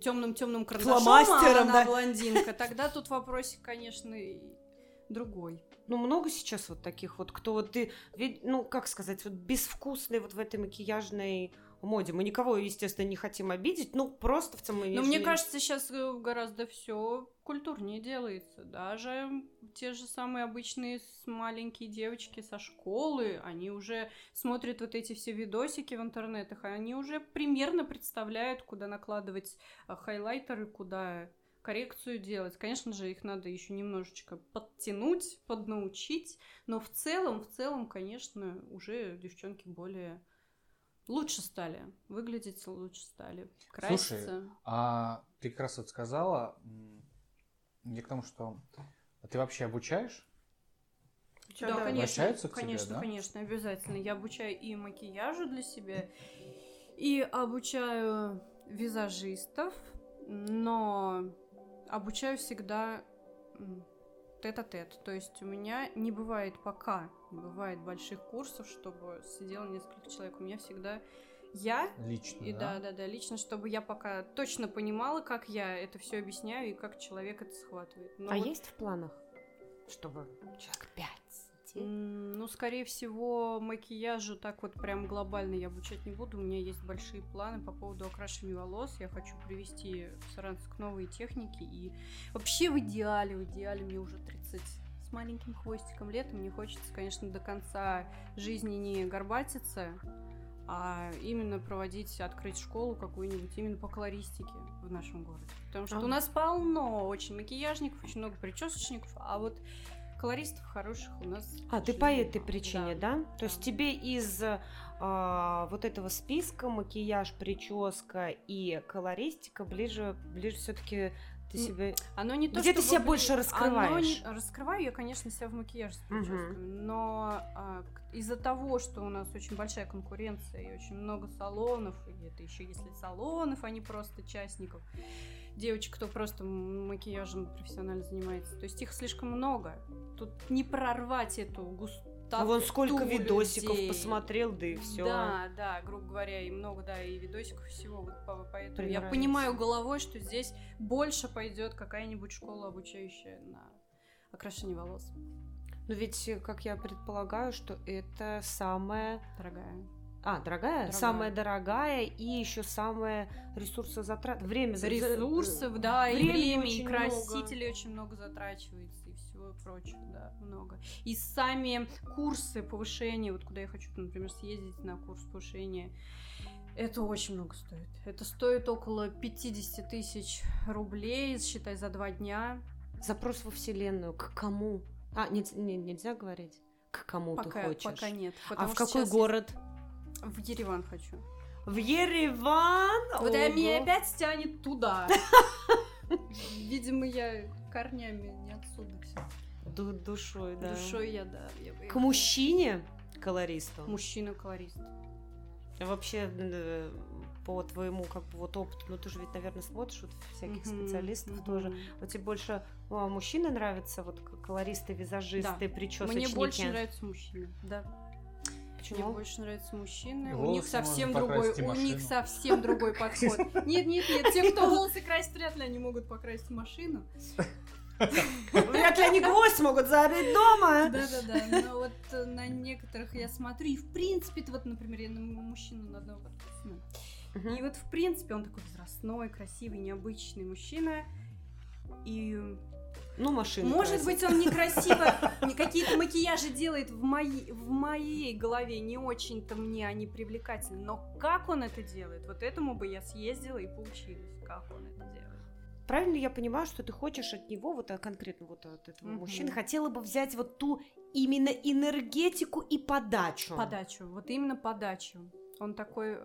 темным-темным карандашом, а она да? блондинка, тогда тут вопросик, конечно, другой. Ну, много сейчас вот таких вот, кто вот ты, ну, как сказать, вот безвкусный вот в этой макияжной моде. Мы никого, естественно, не хотим обидеть, ну, просто в целом... Но мне кажется, сейчас э, гораздо все культурнее делается. Даже те же самые обычные маленькие девочки со школы, они уже смотрят вот эти все видосики в интернетах, они уже примерно представляют, куда накладывать э, хайлайтеры, куда коррекцию делать. Конечно же, их надо еще немножечко подтянуть, поднаучить, но в целом, в целом, конечно, уже девчонки более лучше стали, выглядеть лучше стали, краситься. Слушай, а ты как раз вот сказала, не к тому, что ты вообще обучаешь? Да, да конечно, к конечно, тебе, да? конечно, обязательно. Я обучаю и макияжу для себя, и обучаю визажистов, но обучаю всегда тет-а-тет. То есть у меня не бывает пока, не бывает больших курсов, чтобы сидело несколько человек. У меня всегда я лично, и да? да, да, да, лично, чтобы я пока точно понимала, как я это все объясняю и как человек это схватывает. Но а вот... есть в планах, чтобы человек пять? Ну, скорее всего, макияжу так вот прям глобально я обучать не буду. У меня есть большие планы по поводу окрашивания волос. Я хочу привести в Саранск новые техники. И вообще в идеале, в идеале мне уже 30 с маленьким хвостиком лет. Мне хочется, конечно, до конца жизни не горбатиться, а именно проводить, открыть школу какую-нибудь именно по колористике в нашем городе. Потому что а. у нас полно очень макияжников, очень много причесочников, а вот колористов хороших у нас. А, ты по этой причине, да? да? То есть тебе из а, вот этого списка макияж, прическа и колористика ближе, ближе все-таки ты себя... Оно не то, Где ты себя больше раскрываешь? Оно не... Раскрываю я, конечно, себя в макияже с прическами, угу. но а, из-за того, что у нас очень большая конкуренция и очень много салонов, и это еще если салонов, а не просто частников, девочек, кто просто макияжем профессионально занимается. То есть их слишком много. Тут не прорвать эту густую а вон сколько видосиков людей. посмотрел, да и все. Да, да, грубо говоря, и много, да, и видосиков всего. Вот поэтому я понимаю головой, что здесь больше пойдет какая-нибудь школа, обучающая на окрашивание волос. Но ведь, как я предполагаю, что это самая дорогая а, дорогая? дорогая? Самая дорогая и еще самая ресурсозатрат. Время за ресурсов, да, время и время, и красителей много. очень много затрачивается, прочего, да, много. И сами курсы повышения, вот куда я хочу, например, съездить на курс повышения, это очень много стоит. Это стоит около 50 тысяч рублей, считай, за два дня. Запрос во Вселенную. К кому? А, не, не, нельзя говорить? К кому пока, ты хочешь? Пока нет. А в какой город? Я... В Ереван хочу. В Ереван? Вот я меня опять тянет туда. Видимо, я корнями не отсюда все. Ду душой, да. Душой я, да. Я, К мужчине колористу? Мужчина-колорист. Вообще, э, по твоему как бы вот опыту, ну ты же ведь, наверное, смотришь вот всяких uh-huh, специалистов uh-huh. тоже. Вот тебе больше а, мужчины нравятся, вот колористы, визажисты, да. причесочники? Мне больше нравятся мужчины, да. Почему? Мне больше нравятся мужчины. у них совсем другой, у них совсем другой подход. Нет, нет, нет. Те, кто волосы красит, вряд ли они могут покрасить машину. Вряд ли они гвоздь могут забить дома. Да-да-да. Но вот э, на некоторых я смотрю, и в принципе, вот, например, я на мужчину на одного подписана. И вот, в принципе, он такой возрастной, красивый, необычный мужчина. И ну, машина. Может красит. быть, он некрасиво какие-то макияжи делает в моей, в моей голове не очень-то мне они привлекательны. Но как он это делает? Вот этому бы я съездила и поучилась, как он это делает. Правильно я понимаю, что ты хочешь от него, вот а конкретно вот от этого угу. мужчины, хотела бы взять вот ту именно энергетику и подачу. Подачу, вот именно подачу. Он такой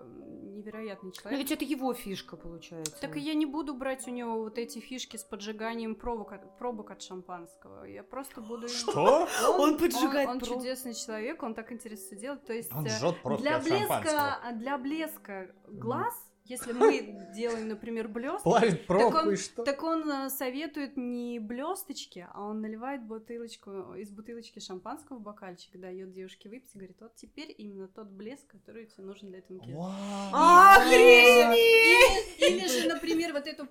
невероятный человек. Но ведь это его фишка, получается. Так и я не буду брать у него вот эти фишки с поджиганием пробок, пробок от шампанского. Я просто буду... Что? Он, он поджигает Он, он чудесный человек, он так интересно делает. То есть он э, жжет для блеска, для блеска глаз Если мы делаем, например, блестки, Плавит пробку так он, и что? так он э, советует не блесточки, а он наливает бутылочку из бутылочки шампанского в бокальчик, дает девушке выпить и говорит, вот теперь именно тот блеск, который тебе нужен для этого макияжа. Охренеть! Или же, например, вот эту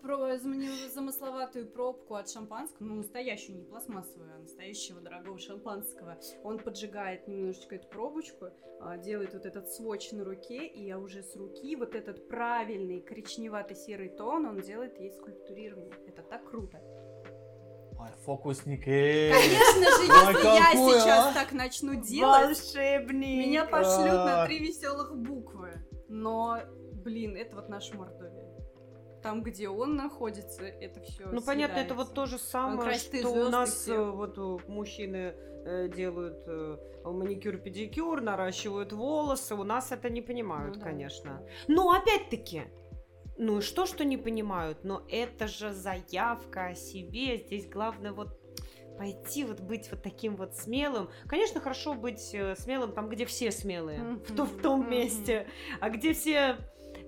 замысловатую пробку от шампанского, ну, настоящую, не пластмассовую, а настоящего дорогого шампанского, он поджигает немножечко эту пробочку, а, делает вот этот сводч на руке, и я уже с руки вот этот правильный коричневато-серый тон он делает ей скульптурирование. Это так круто. Ой, фокусники. Конечно же, Ой, если я какой, сейчас а? так начну делать, Волшебник! меня пошлют на А. три веселых буквы. Но, блин, это вот наша Мордовия. Там, где он находится, это все. Ну, понятно, это вот то же самое, что у нас все. э, вот э, мужчины э, делают э, маникюр-педикюр, наращивают волосы. У нас это не понимают, Ну да. конечно. Но опять-таки, ну и что, что не понимают? Но это же заявка о себе. Здесь главное вот пойти вот быть вот таким вот смелым. Конечно, хорошо быть смелым там, где все смелые, в, том- в том месте, а где все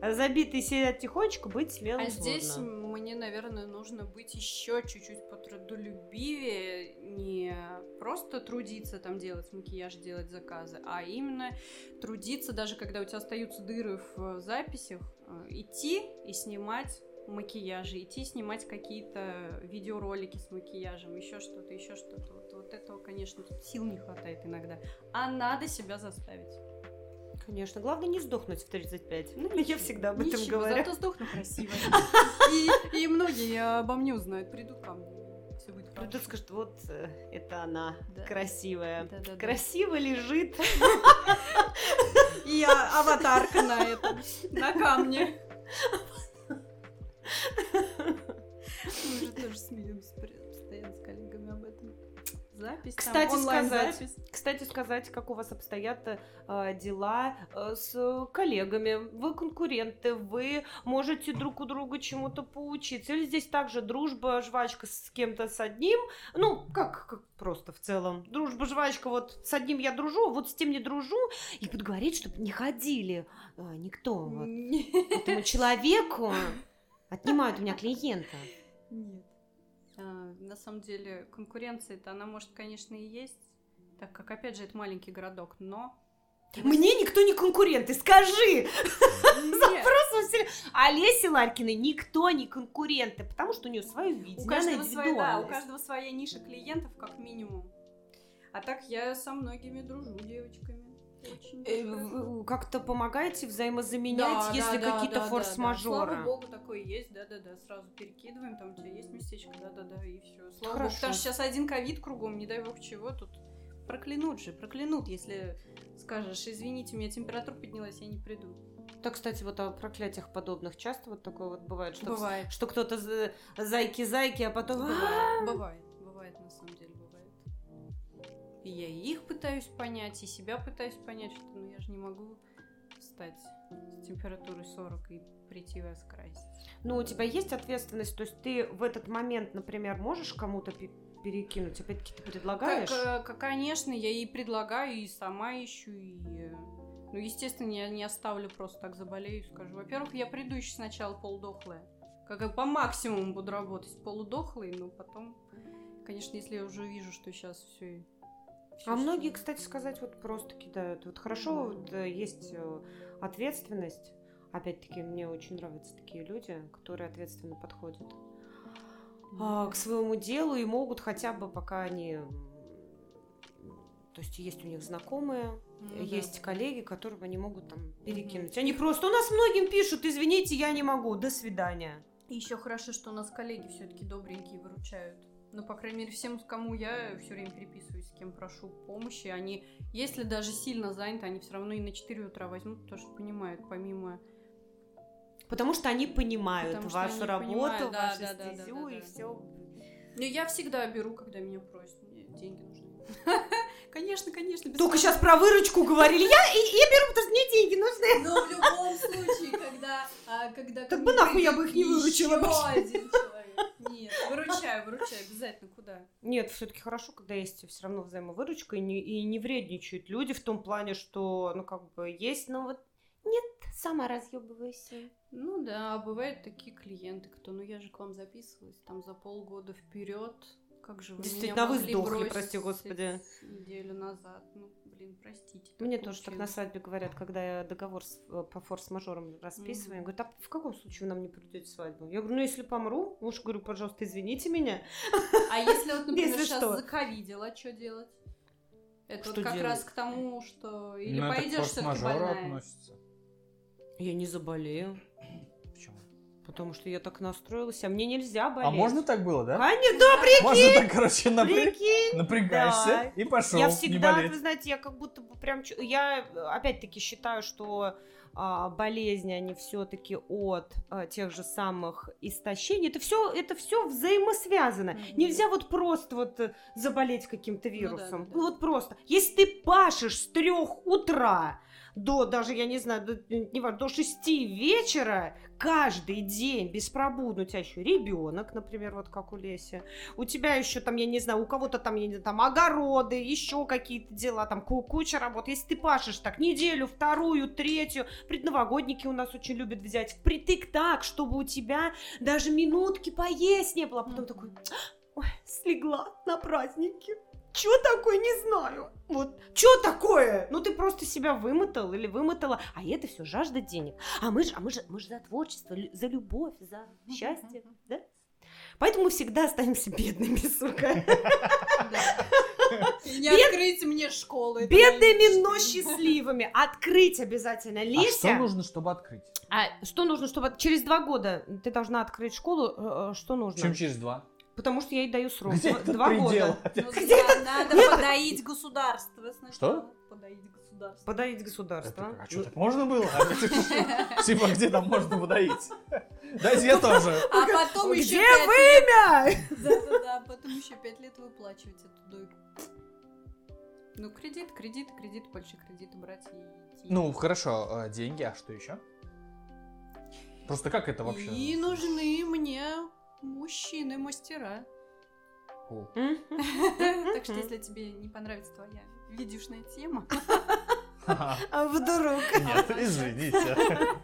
э, забитые сидят тихонечко, быть смелым А здесь сложно. мне, наверное, нужно быть еще чуть-чуть потрудолюбивее, не просто трудиться там делать макияж, делать заказы, а именно трудиться, даже когда у тебя остаются дыры в записях, э, идти и снимать макияжи, идти снимать какие-то видеоролики с макияжем, еще что-то, еще что-то. Вот, вот этого, конечно, тут сил не хватает иногда. А надо себя заставить. Конечно, главное не сдохнуть в 35. Ну, я ничего, всегда об этом ничего, говорю. Зато сдохну красиво. И, и многие обо мне узнают, придут ко мне. Все будет хорошо. Придут, скажут, вот э, это она, Да. красивая. Красиво лежит. И а- аватарка на этом, на камне. Мы же тоже смеемся постоянно с коллегами об этом. Запись, там, Кстати онлайн-запись. Кстати сказать, как у вас обстоят э, дела э, с коллегами. Вы конкуренты, вы можете друг у друга чему-то поучиться. Или здесь также дружба, жвачка с кем-то с одним. Ну, как, как просто в целом. Дружба, жвачка, вот с одним я дружу, вот с тем не дружу. И буду говорить, чтобы не ходили э, никто вот, этому человеку. Отнимают у меня клиента. Нет. А, на самом деле, конкуренция-то, она может, конечно, и есть, так как, опять же, это маленький городок, но... Мне никто не конкурент, и скажи! Нет. Запрос во все- Олесе Ларькиной никто не конкуренты, потому что у нее свое У видение, каждого, она своя, да, у каждого своя ниша клиентов, как минимум. А так я со многими дружу девочками. Очень Э, Как-то помогаете взаимозаменять, Да, если да, да, какие-то да, да, форс-мажоры. Да, Слава богу, такое есть, да-да-да, сразу перекидываем, там у тебя есть местечко, да-да-да, и все. Слава богу, Хорошо. потому что сейчас один ковид кругом, не дай бог чего, тут проклянут же, проклянут, если скажешь, извините, у меня температура поднялась, я не приду. Так, кстати, вот о проклятиях подобных часто вот такое вот бывает, что, Бывает. что кто-то за- зайки-зайки, а потом... Бывает, бывает, бывает, на самом деле. И я и их пытаюсь понять, и себя пытаюсь понять, что ну я же не могу встать с температурой 40 и прийти вас красить. Ну, у тебя есть ответственность, то есть ты в этот момент, например, можешь кому-то пе- перекинуть, опять-таки ты предлагаешь? Как, э, конечно, я и предлагаю, и сама ищу, и... э, Ну, естественно, я не оставлю просто так заболею, скажу. Во-первых, я приду еще сначала полудохлая. Как я по максимуму буду работать полудохлой, но потом, конечно, если я уже вижу, что сейчас все... А многие, кстати сказать, вот просто кидают. Вот хорошо, вот э, есть э, ответственность. Опять-таки, мне очень нравятся такие люди, которые ответственно подходят а, к своему делу и могут хотя бы, пока они... То есть есть у них знакомые, Ну есть коллеги, которым они могут там перекинуть. Они просто у нас многим пишут, извините, я не могу, до свидания. И еще хорошо, что у нас коллеги все-таки добренькие выручают. Ну, по крайней мере, всем, кому я все время переписываюсь, с кем прошу помощи, они, если даже сильно заняты, они все равно и на 4 утра возьмут, потому что понимают, помимо Потому что они понимают Потому что вашу они работу, понимают, да, вашу да, да, да, стезю да, и да. все. Ну, я всегда беру, когда меня просят. Мне деньги нужны. Конечно, конечно. Только сейчас про выручку говорили. Я, и, я беру, потому что мне деньги нужны. Но в любом случае, когда... а, когда мне бы нахуй я бы их не выручила вообще. один человек. Нет, выручаю, выручаю, обязательно. Куда? Нет, все-таки хорошо, когда есть все равно взаимовыручка и не, и не вредничают люди в том плане, что, ну, как бы, есть, но вот Нет, сама разъебывайся. Ну да, а бывают такие клиенты, кто, ну я же к вам записывалась там за полгода вперед. Как же вы Действительно, меня вы сдохли, прости господи. Неделю назад. Ну, блин, простите. Мне тоже так на свадьбе говорят, когда я договор с, э, по форс-мажорам расписываю. Mm-hmm. Говорят, а в каком случае вы нам не придете свадьбу? Я говорю, ну если помру, муж говорю, пожалуйста, извините меня. А если вот, например, сейчас заковидела, что делать? Это что вот как делать? раз к тому, что или ну, пойдешь все-таки больная. Относится. Я не заболею. Потому что я так настроилась, а мне нельзя болеть. А можно так было, да? А нет, да, прикинь! Можно так, короче, напря... напрягаешься да. и пошел. Я всегда, вы знаете, я как будто бы прям... Я опять-таки считаю, что а, болезни, они все-таки от а, тех же самых истощений. Это все, это все взаимосвязано. Mm-hmm. Нельзя вот просто вот заболеть каким-то вирусом. Ну, да, да. Вот просто. Если ты пашешь с трех утра до даже, я не знаю, до, не важно, до 6 вечера каждый день беспробудно у тебя еще ребенок, например, вот как у Леси. У тебя еще там, я не знаю, у кого-то там, я не знаю, там огороды, еще какие-то дела, там куча работ. Если ты пашешь так неделю, вторую, третью, предновогодники у нас очень любят взять впритык так, чтобы у тебя даже минутки поесть не было. А потом такой, ой, слегла на праздники Чё такое, не знаю. Вот, чё такое? Ну ты просто себя вымотал или вымотала, а это все жажда денег. А мы же, а мы же, мы же за творчество, за любовь, за счастье, да? Поэтому мы всегда останемся бедными, сука. Не открыть мне школы. Бедными, но счастливыми. Открыть обязательно. Леся. А что нужно, чтобы открыть? А что нужно, чтобы... Через два года ты должна открыть школу. Э, э, что нужно? Чем через два? Потому что я ей даю срок. Где Два года. Ну, Где надо Нет. подоить государство сначала. Что? Подоить государство. Подоить государство. Это, а что, так можно было? Типа, где там можно подоить? Дайте я тоже. А потом еще Где вымя? Да-да-да, потом еще пять лет выплачивать эту дойку. Ну, кредит, кредит, кредит, больше кредиты брать и идти. Ну, хорошо, а деньги, а что еще? Просто как это вообще? И нужны мне мужчины-мастера. Так что, если тебе не понравится твоя видюшная тема... А вдруг? Нет, извините.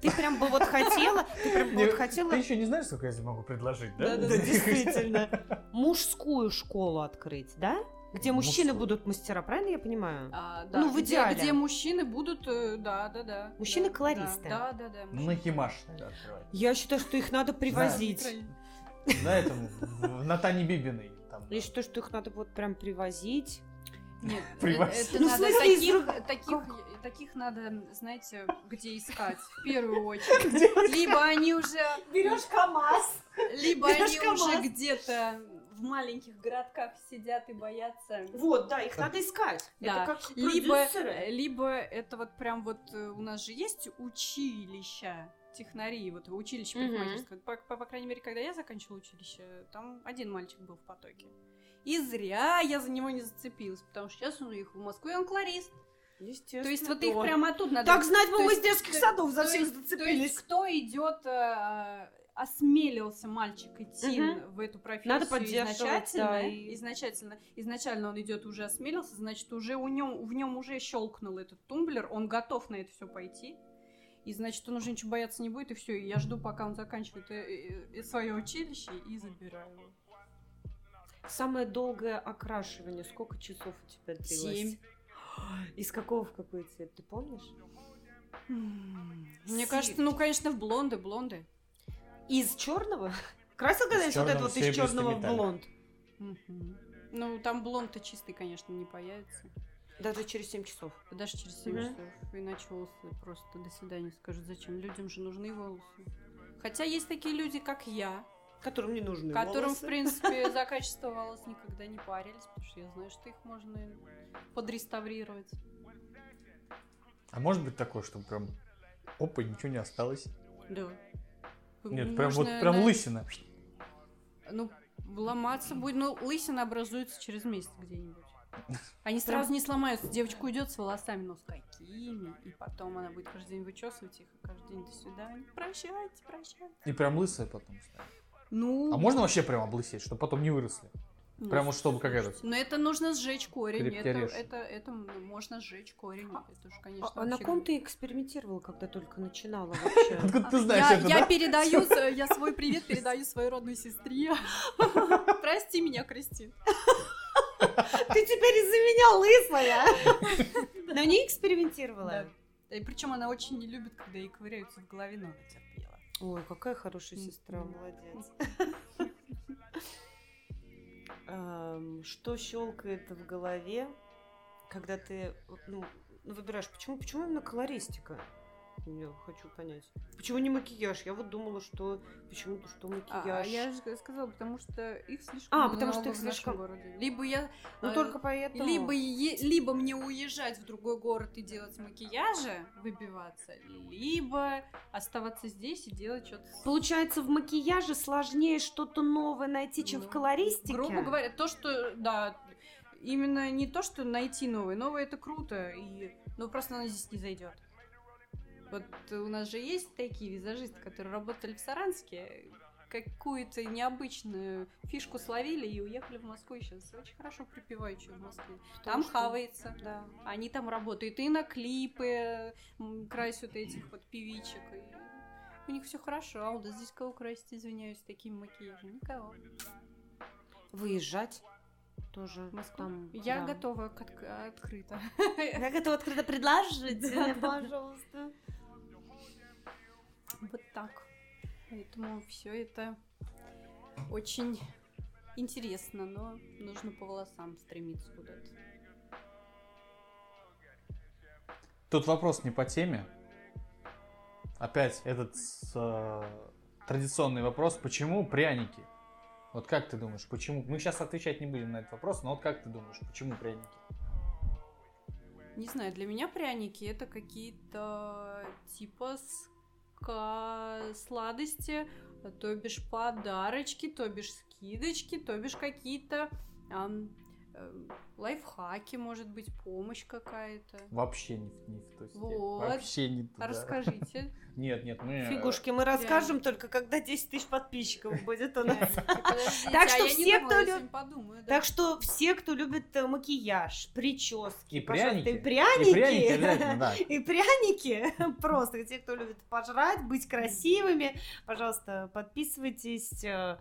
Ты прям бы вот хотела, ты прям бы вот хотела... Ты еще не знаешь, сколько я тебе могу предложить, да? Да, да, действительно. Мужскую школу открыть, да? Где мужчины будут мастера, правильно я понимаю? А, да. Ну, в идеале. Где, где мужчины будут, э, да, да, да. Мужчины-колористы. Да, да, да. да на Химаш надо открывать. Я считаю, что их надо привозить. На этом, на Тане Бибиной. Я считаю, что их надо вот прям привозить. Нет, привозить. это ну, надо таких, таких, таких надо, знаете, где искать в первую очередь. Либо они уже... Берешь КАМАЗ. Либо они уже где-то в маленьких городках сидят и боятся. Вот, да, их надо искать. Да. Это как либо, либо это вот прям вот э, у нас же есть училища технарии, вот училище парикмахерское. Mm-hmm. По, по, по крайней мере, когда я заканчивала училище, там один мальчик был в потоке. И зря я за него не зацепилась, потому что сейчас он уехал в Москву, и он кларист. Естественно. То есть вот их прямо оттуда надо... Так знать бы мы из детских садов за всех зацепились. То есть кто идет э, осмелился мальчик идти угу. в эту профессию Надо изначально, да, и... изначально, изначально он идет уже осмелился, значит уже у нем, в нем уже щелкнул этот тумблер, он готов на это все пойти. И значит, он уже ничего бояться не будет, и все. И я жду, пока он заканчивает э, э, э, свое училище и забираю его. Самое долгое окрашивание, сколько часов у тебя длилось? Семь. Из какого в какой цвет, ты помнишь? Мне кажется, ну, конечно, в блонды, блонды. Из черного? Красил когда-нибудь вот это вот из черного в блонд? Ну, там блонд-то чистый, конечно, не появится. Даже через 7 часов. Даже через 7 угу. часов. Иначе волосы просто до свидания скажут, зачем. Людям же нужны волосы. Хотя есть такие люди, как я. Которым не нужны Которым, волосы. в принципе, за качество волос никогда не парились, потому что я знаю, что их можно подреставрировать. А может быть такое, что прям опа, ничего не осталось? Да. Нет, прям вот прям на... лысина. Ну, ломаться будет. Ну, лысина образуется через месяц где-нибудь. Они сразу не сломаются. Девочка уйдет с волосами, но с какими? И потом она будет каждый день вычесывать их, и каждый день до свидания. Прощайте, прощайте. И прям лысая потом станет. Ну. А можно вообще прям облысеть, чтобы потом не выросли? Ну, Прям вот чтобы как этот. Но это нужно сжечь корень. Это, это, это можно сжечь корень. А, это уж, конечно, а, а на ком ты экспериментировала, когда только начинала вообще? Откуда ты знаешь я, это, Я да? передаю, я свой привет передаю своей родной сестре. Прости меня, Кристин. Ты теперь из-за меня лысая. Но не экспериментировала. И причем она очень не любит, когда ей ковыряются в голове, но терпела. Ой, какая хорошая сестра, молодец. Что щелкает в голове, когда ты ну, выбираешь, почему, почему именно колористика? Я хочу понять. Почему не макияж? Я вот думала, что почему-то что а, макияж. А, я же сказала, потому что их слишком а, потому что их слишком городе. Либо я. Ну э, только поэтому. Либо е... либо мне уезжать в другой город и делать макияжи, выбиваться, либо оставаться здесь и делать что-то. Получается, в макияже сложнее что-то новое найти, чем ну, в колористике. Грубо говоря, то, что да, именно не то, что найти новое, новое это круто, и ну просто оно здесь не зайдет. Вот у нас же есть такие визажисты, которые работали в Саранске, какую-то необычную фишку словили и уехали в Москву и сейчас очень хорошо припевают что в Москве. Потому там что... хавается, да. Они там работают и на клипы красят этих вот певичек. И у них все хорошо. А вот здесь кого красить, извиняюсь, таким макияжем? Никого. Выезжать тоже Москву. Там, Я да. готова к от- открыто. Я готова открыто предложить, пожалуйста. Вот так. Поэтому все это очень интересно, но нужно по волосам стремиться куда-то. Тут вопрос не по теме. Опять этот э, традиционный вопрос, почему пряники? Вот как ты думаешь, почему? Мы сейчас отвечать не будем на этот вопрос, но вот как ты думаешь, почему пряники? Не знаю, для меня пряники это какие-то типа сладости, то бишь подарочки, то бишь скидочки, то бишь какие-то эм, лайфхаки, может быть, помощь какая-то. Вообще не, не в той степени. Вот. Вообще не туда. Расскажите. Нет, нет, мы... Э, Фигушки, мы расскажем только, когда 10 тысяч подписчиков будет у нас. Так что все, кто любит... Так что все, кто любит э, макияж, прически, и пряники, и пряники, и пряники, просто те, кто любит пожрать, быть красивыми, пожалуйста, подписывайтесь. Э,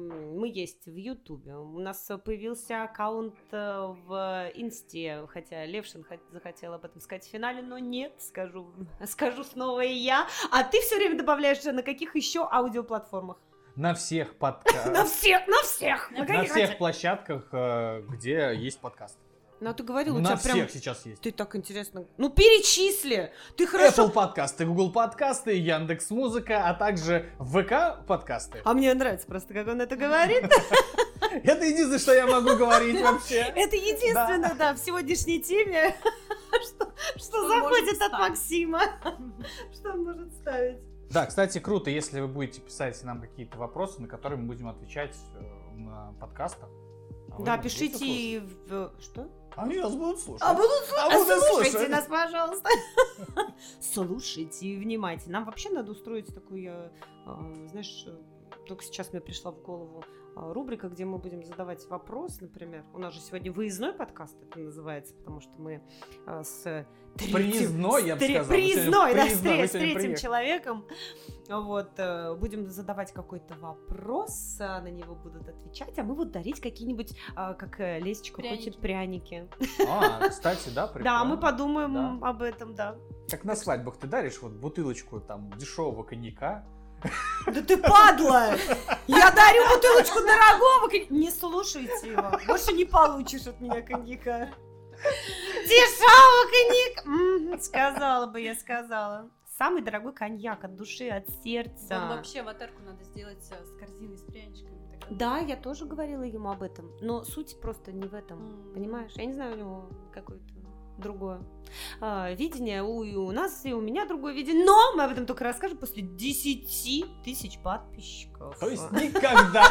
мы есть в Ютубе. У нас появился аккаунт в Инсте, хотя Левшин захотел об этом сказать в финале, но нет, скажу, скажу снова и я. А ты все время добавляешь на каких еще аудиоплатформах? На всех подкастах. На всех, на всех. На всех площадках, э, где есть подкаст. Ну, а ты говорил, у тебя прям... всех сейчас есть. Ты так интересно... Ну, перечисли! Ты хорошо... Apple подкасты, Google подкасты, Яндекс Музыка, а также ВК подкасты. А мне нравится просто, как он это говорит. Это единственное, что я могу говорить вообще. Это единственное, да, в сегодняшней теме, что заходит от Максима. Что он может ставить. Да, кстати, круто, если вы будете писать нам какие-то вопросы, на которые мы будем отвечать э, на подкастах. А да, пишите в... Что? Они нас будут слушать. А будут слушать? А будут слушайте слушать. нас, пожалуйста. Слушайте и внимайте. Нам вообще надо устроить такую, э, знаешь, э, только сейчас мне пришла в голову а, рубрика, где мы будем задавать вопрос, например. У нас же сегодня выездной подкаст это называется, потому что мы а, с третьим... Приездной, я бы сказал. Приездной, да, с, с третьим человеком. Вот, э, будем задавать какой-то вопрос, а, на него будут отвечать, а мы вот дарить какие-нибудь, как э, Лесечка пряники. хочет, пряники. А, кстати, да, прикольно. Да, мы подумаем об этом, да. Как на свадьбах ты даришь вот бутылочку там дешевого коньяка, да ты падла! Я дарю бутылочку дорогого коньяка. Не слушайте его. Больше не получишь от меня коньяка. Дешевого коньяка! Сказала бы, я сказала. Самый дорогой коньяк от души, от сердца. Вам вообще аватарку надо сделать э, с корзиной с пряничками. Да, я тоже говорила ему об этом. Но суть просто не в этом. Понимаешь? Я не знаю, у него какой-то другое а, видение, у, и у нас, и у меня другое видение, но мы об этом только расскажем после 10 тысяч подписчиков. То есть никогда.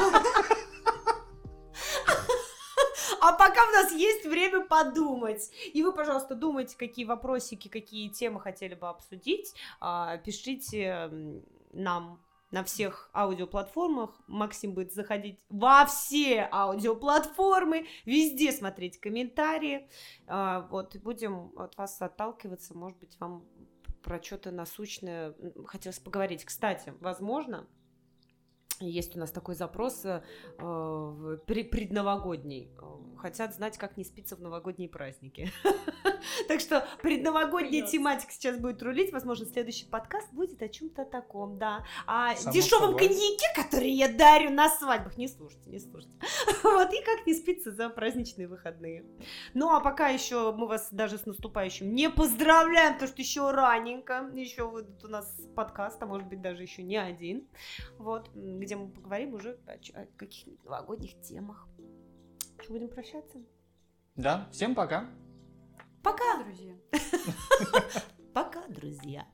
А пока у нас есть время подумать. И вы, пожалуйста, думайте, какие вопросики, какие темы хотели бы обсудить. А, пишите нам на всех аудиоплатформах. Максим будет заходить во все аудиоплатформы, везде смотреть комментарии. А, вот, будем от вас отталкиваться, может быть, вам про что-то насущное хотелось поговорить. Кстати, возможно, есть у нас такой запрос э, предновогодний. Хотят знать, как не спится в новогодние праздники. Так что предновогодняя тематика сейчас будет рулить. Возможно, следующий подкаст будет о чем-то таком, да. О дешевом коньяке, который я дарю на свадьбах. Не слушайте, не слушайте. Вот, и как не спится за праздничные выходные. Ну, а пока еще мы вас даже с наступающим не поздравляем, потому что еще раненько. Еще вот у нас подкаст, а может быть даже еще не один. Вот, где мы поговорим уже о, о каких-нибудь новогодних темах. Что, будем прощаться? Да, всем пока. Пока, друзья. Пока, друзья.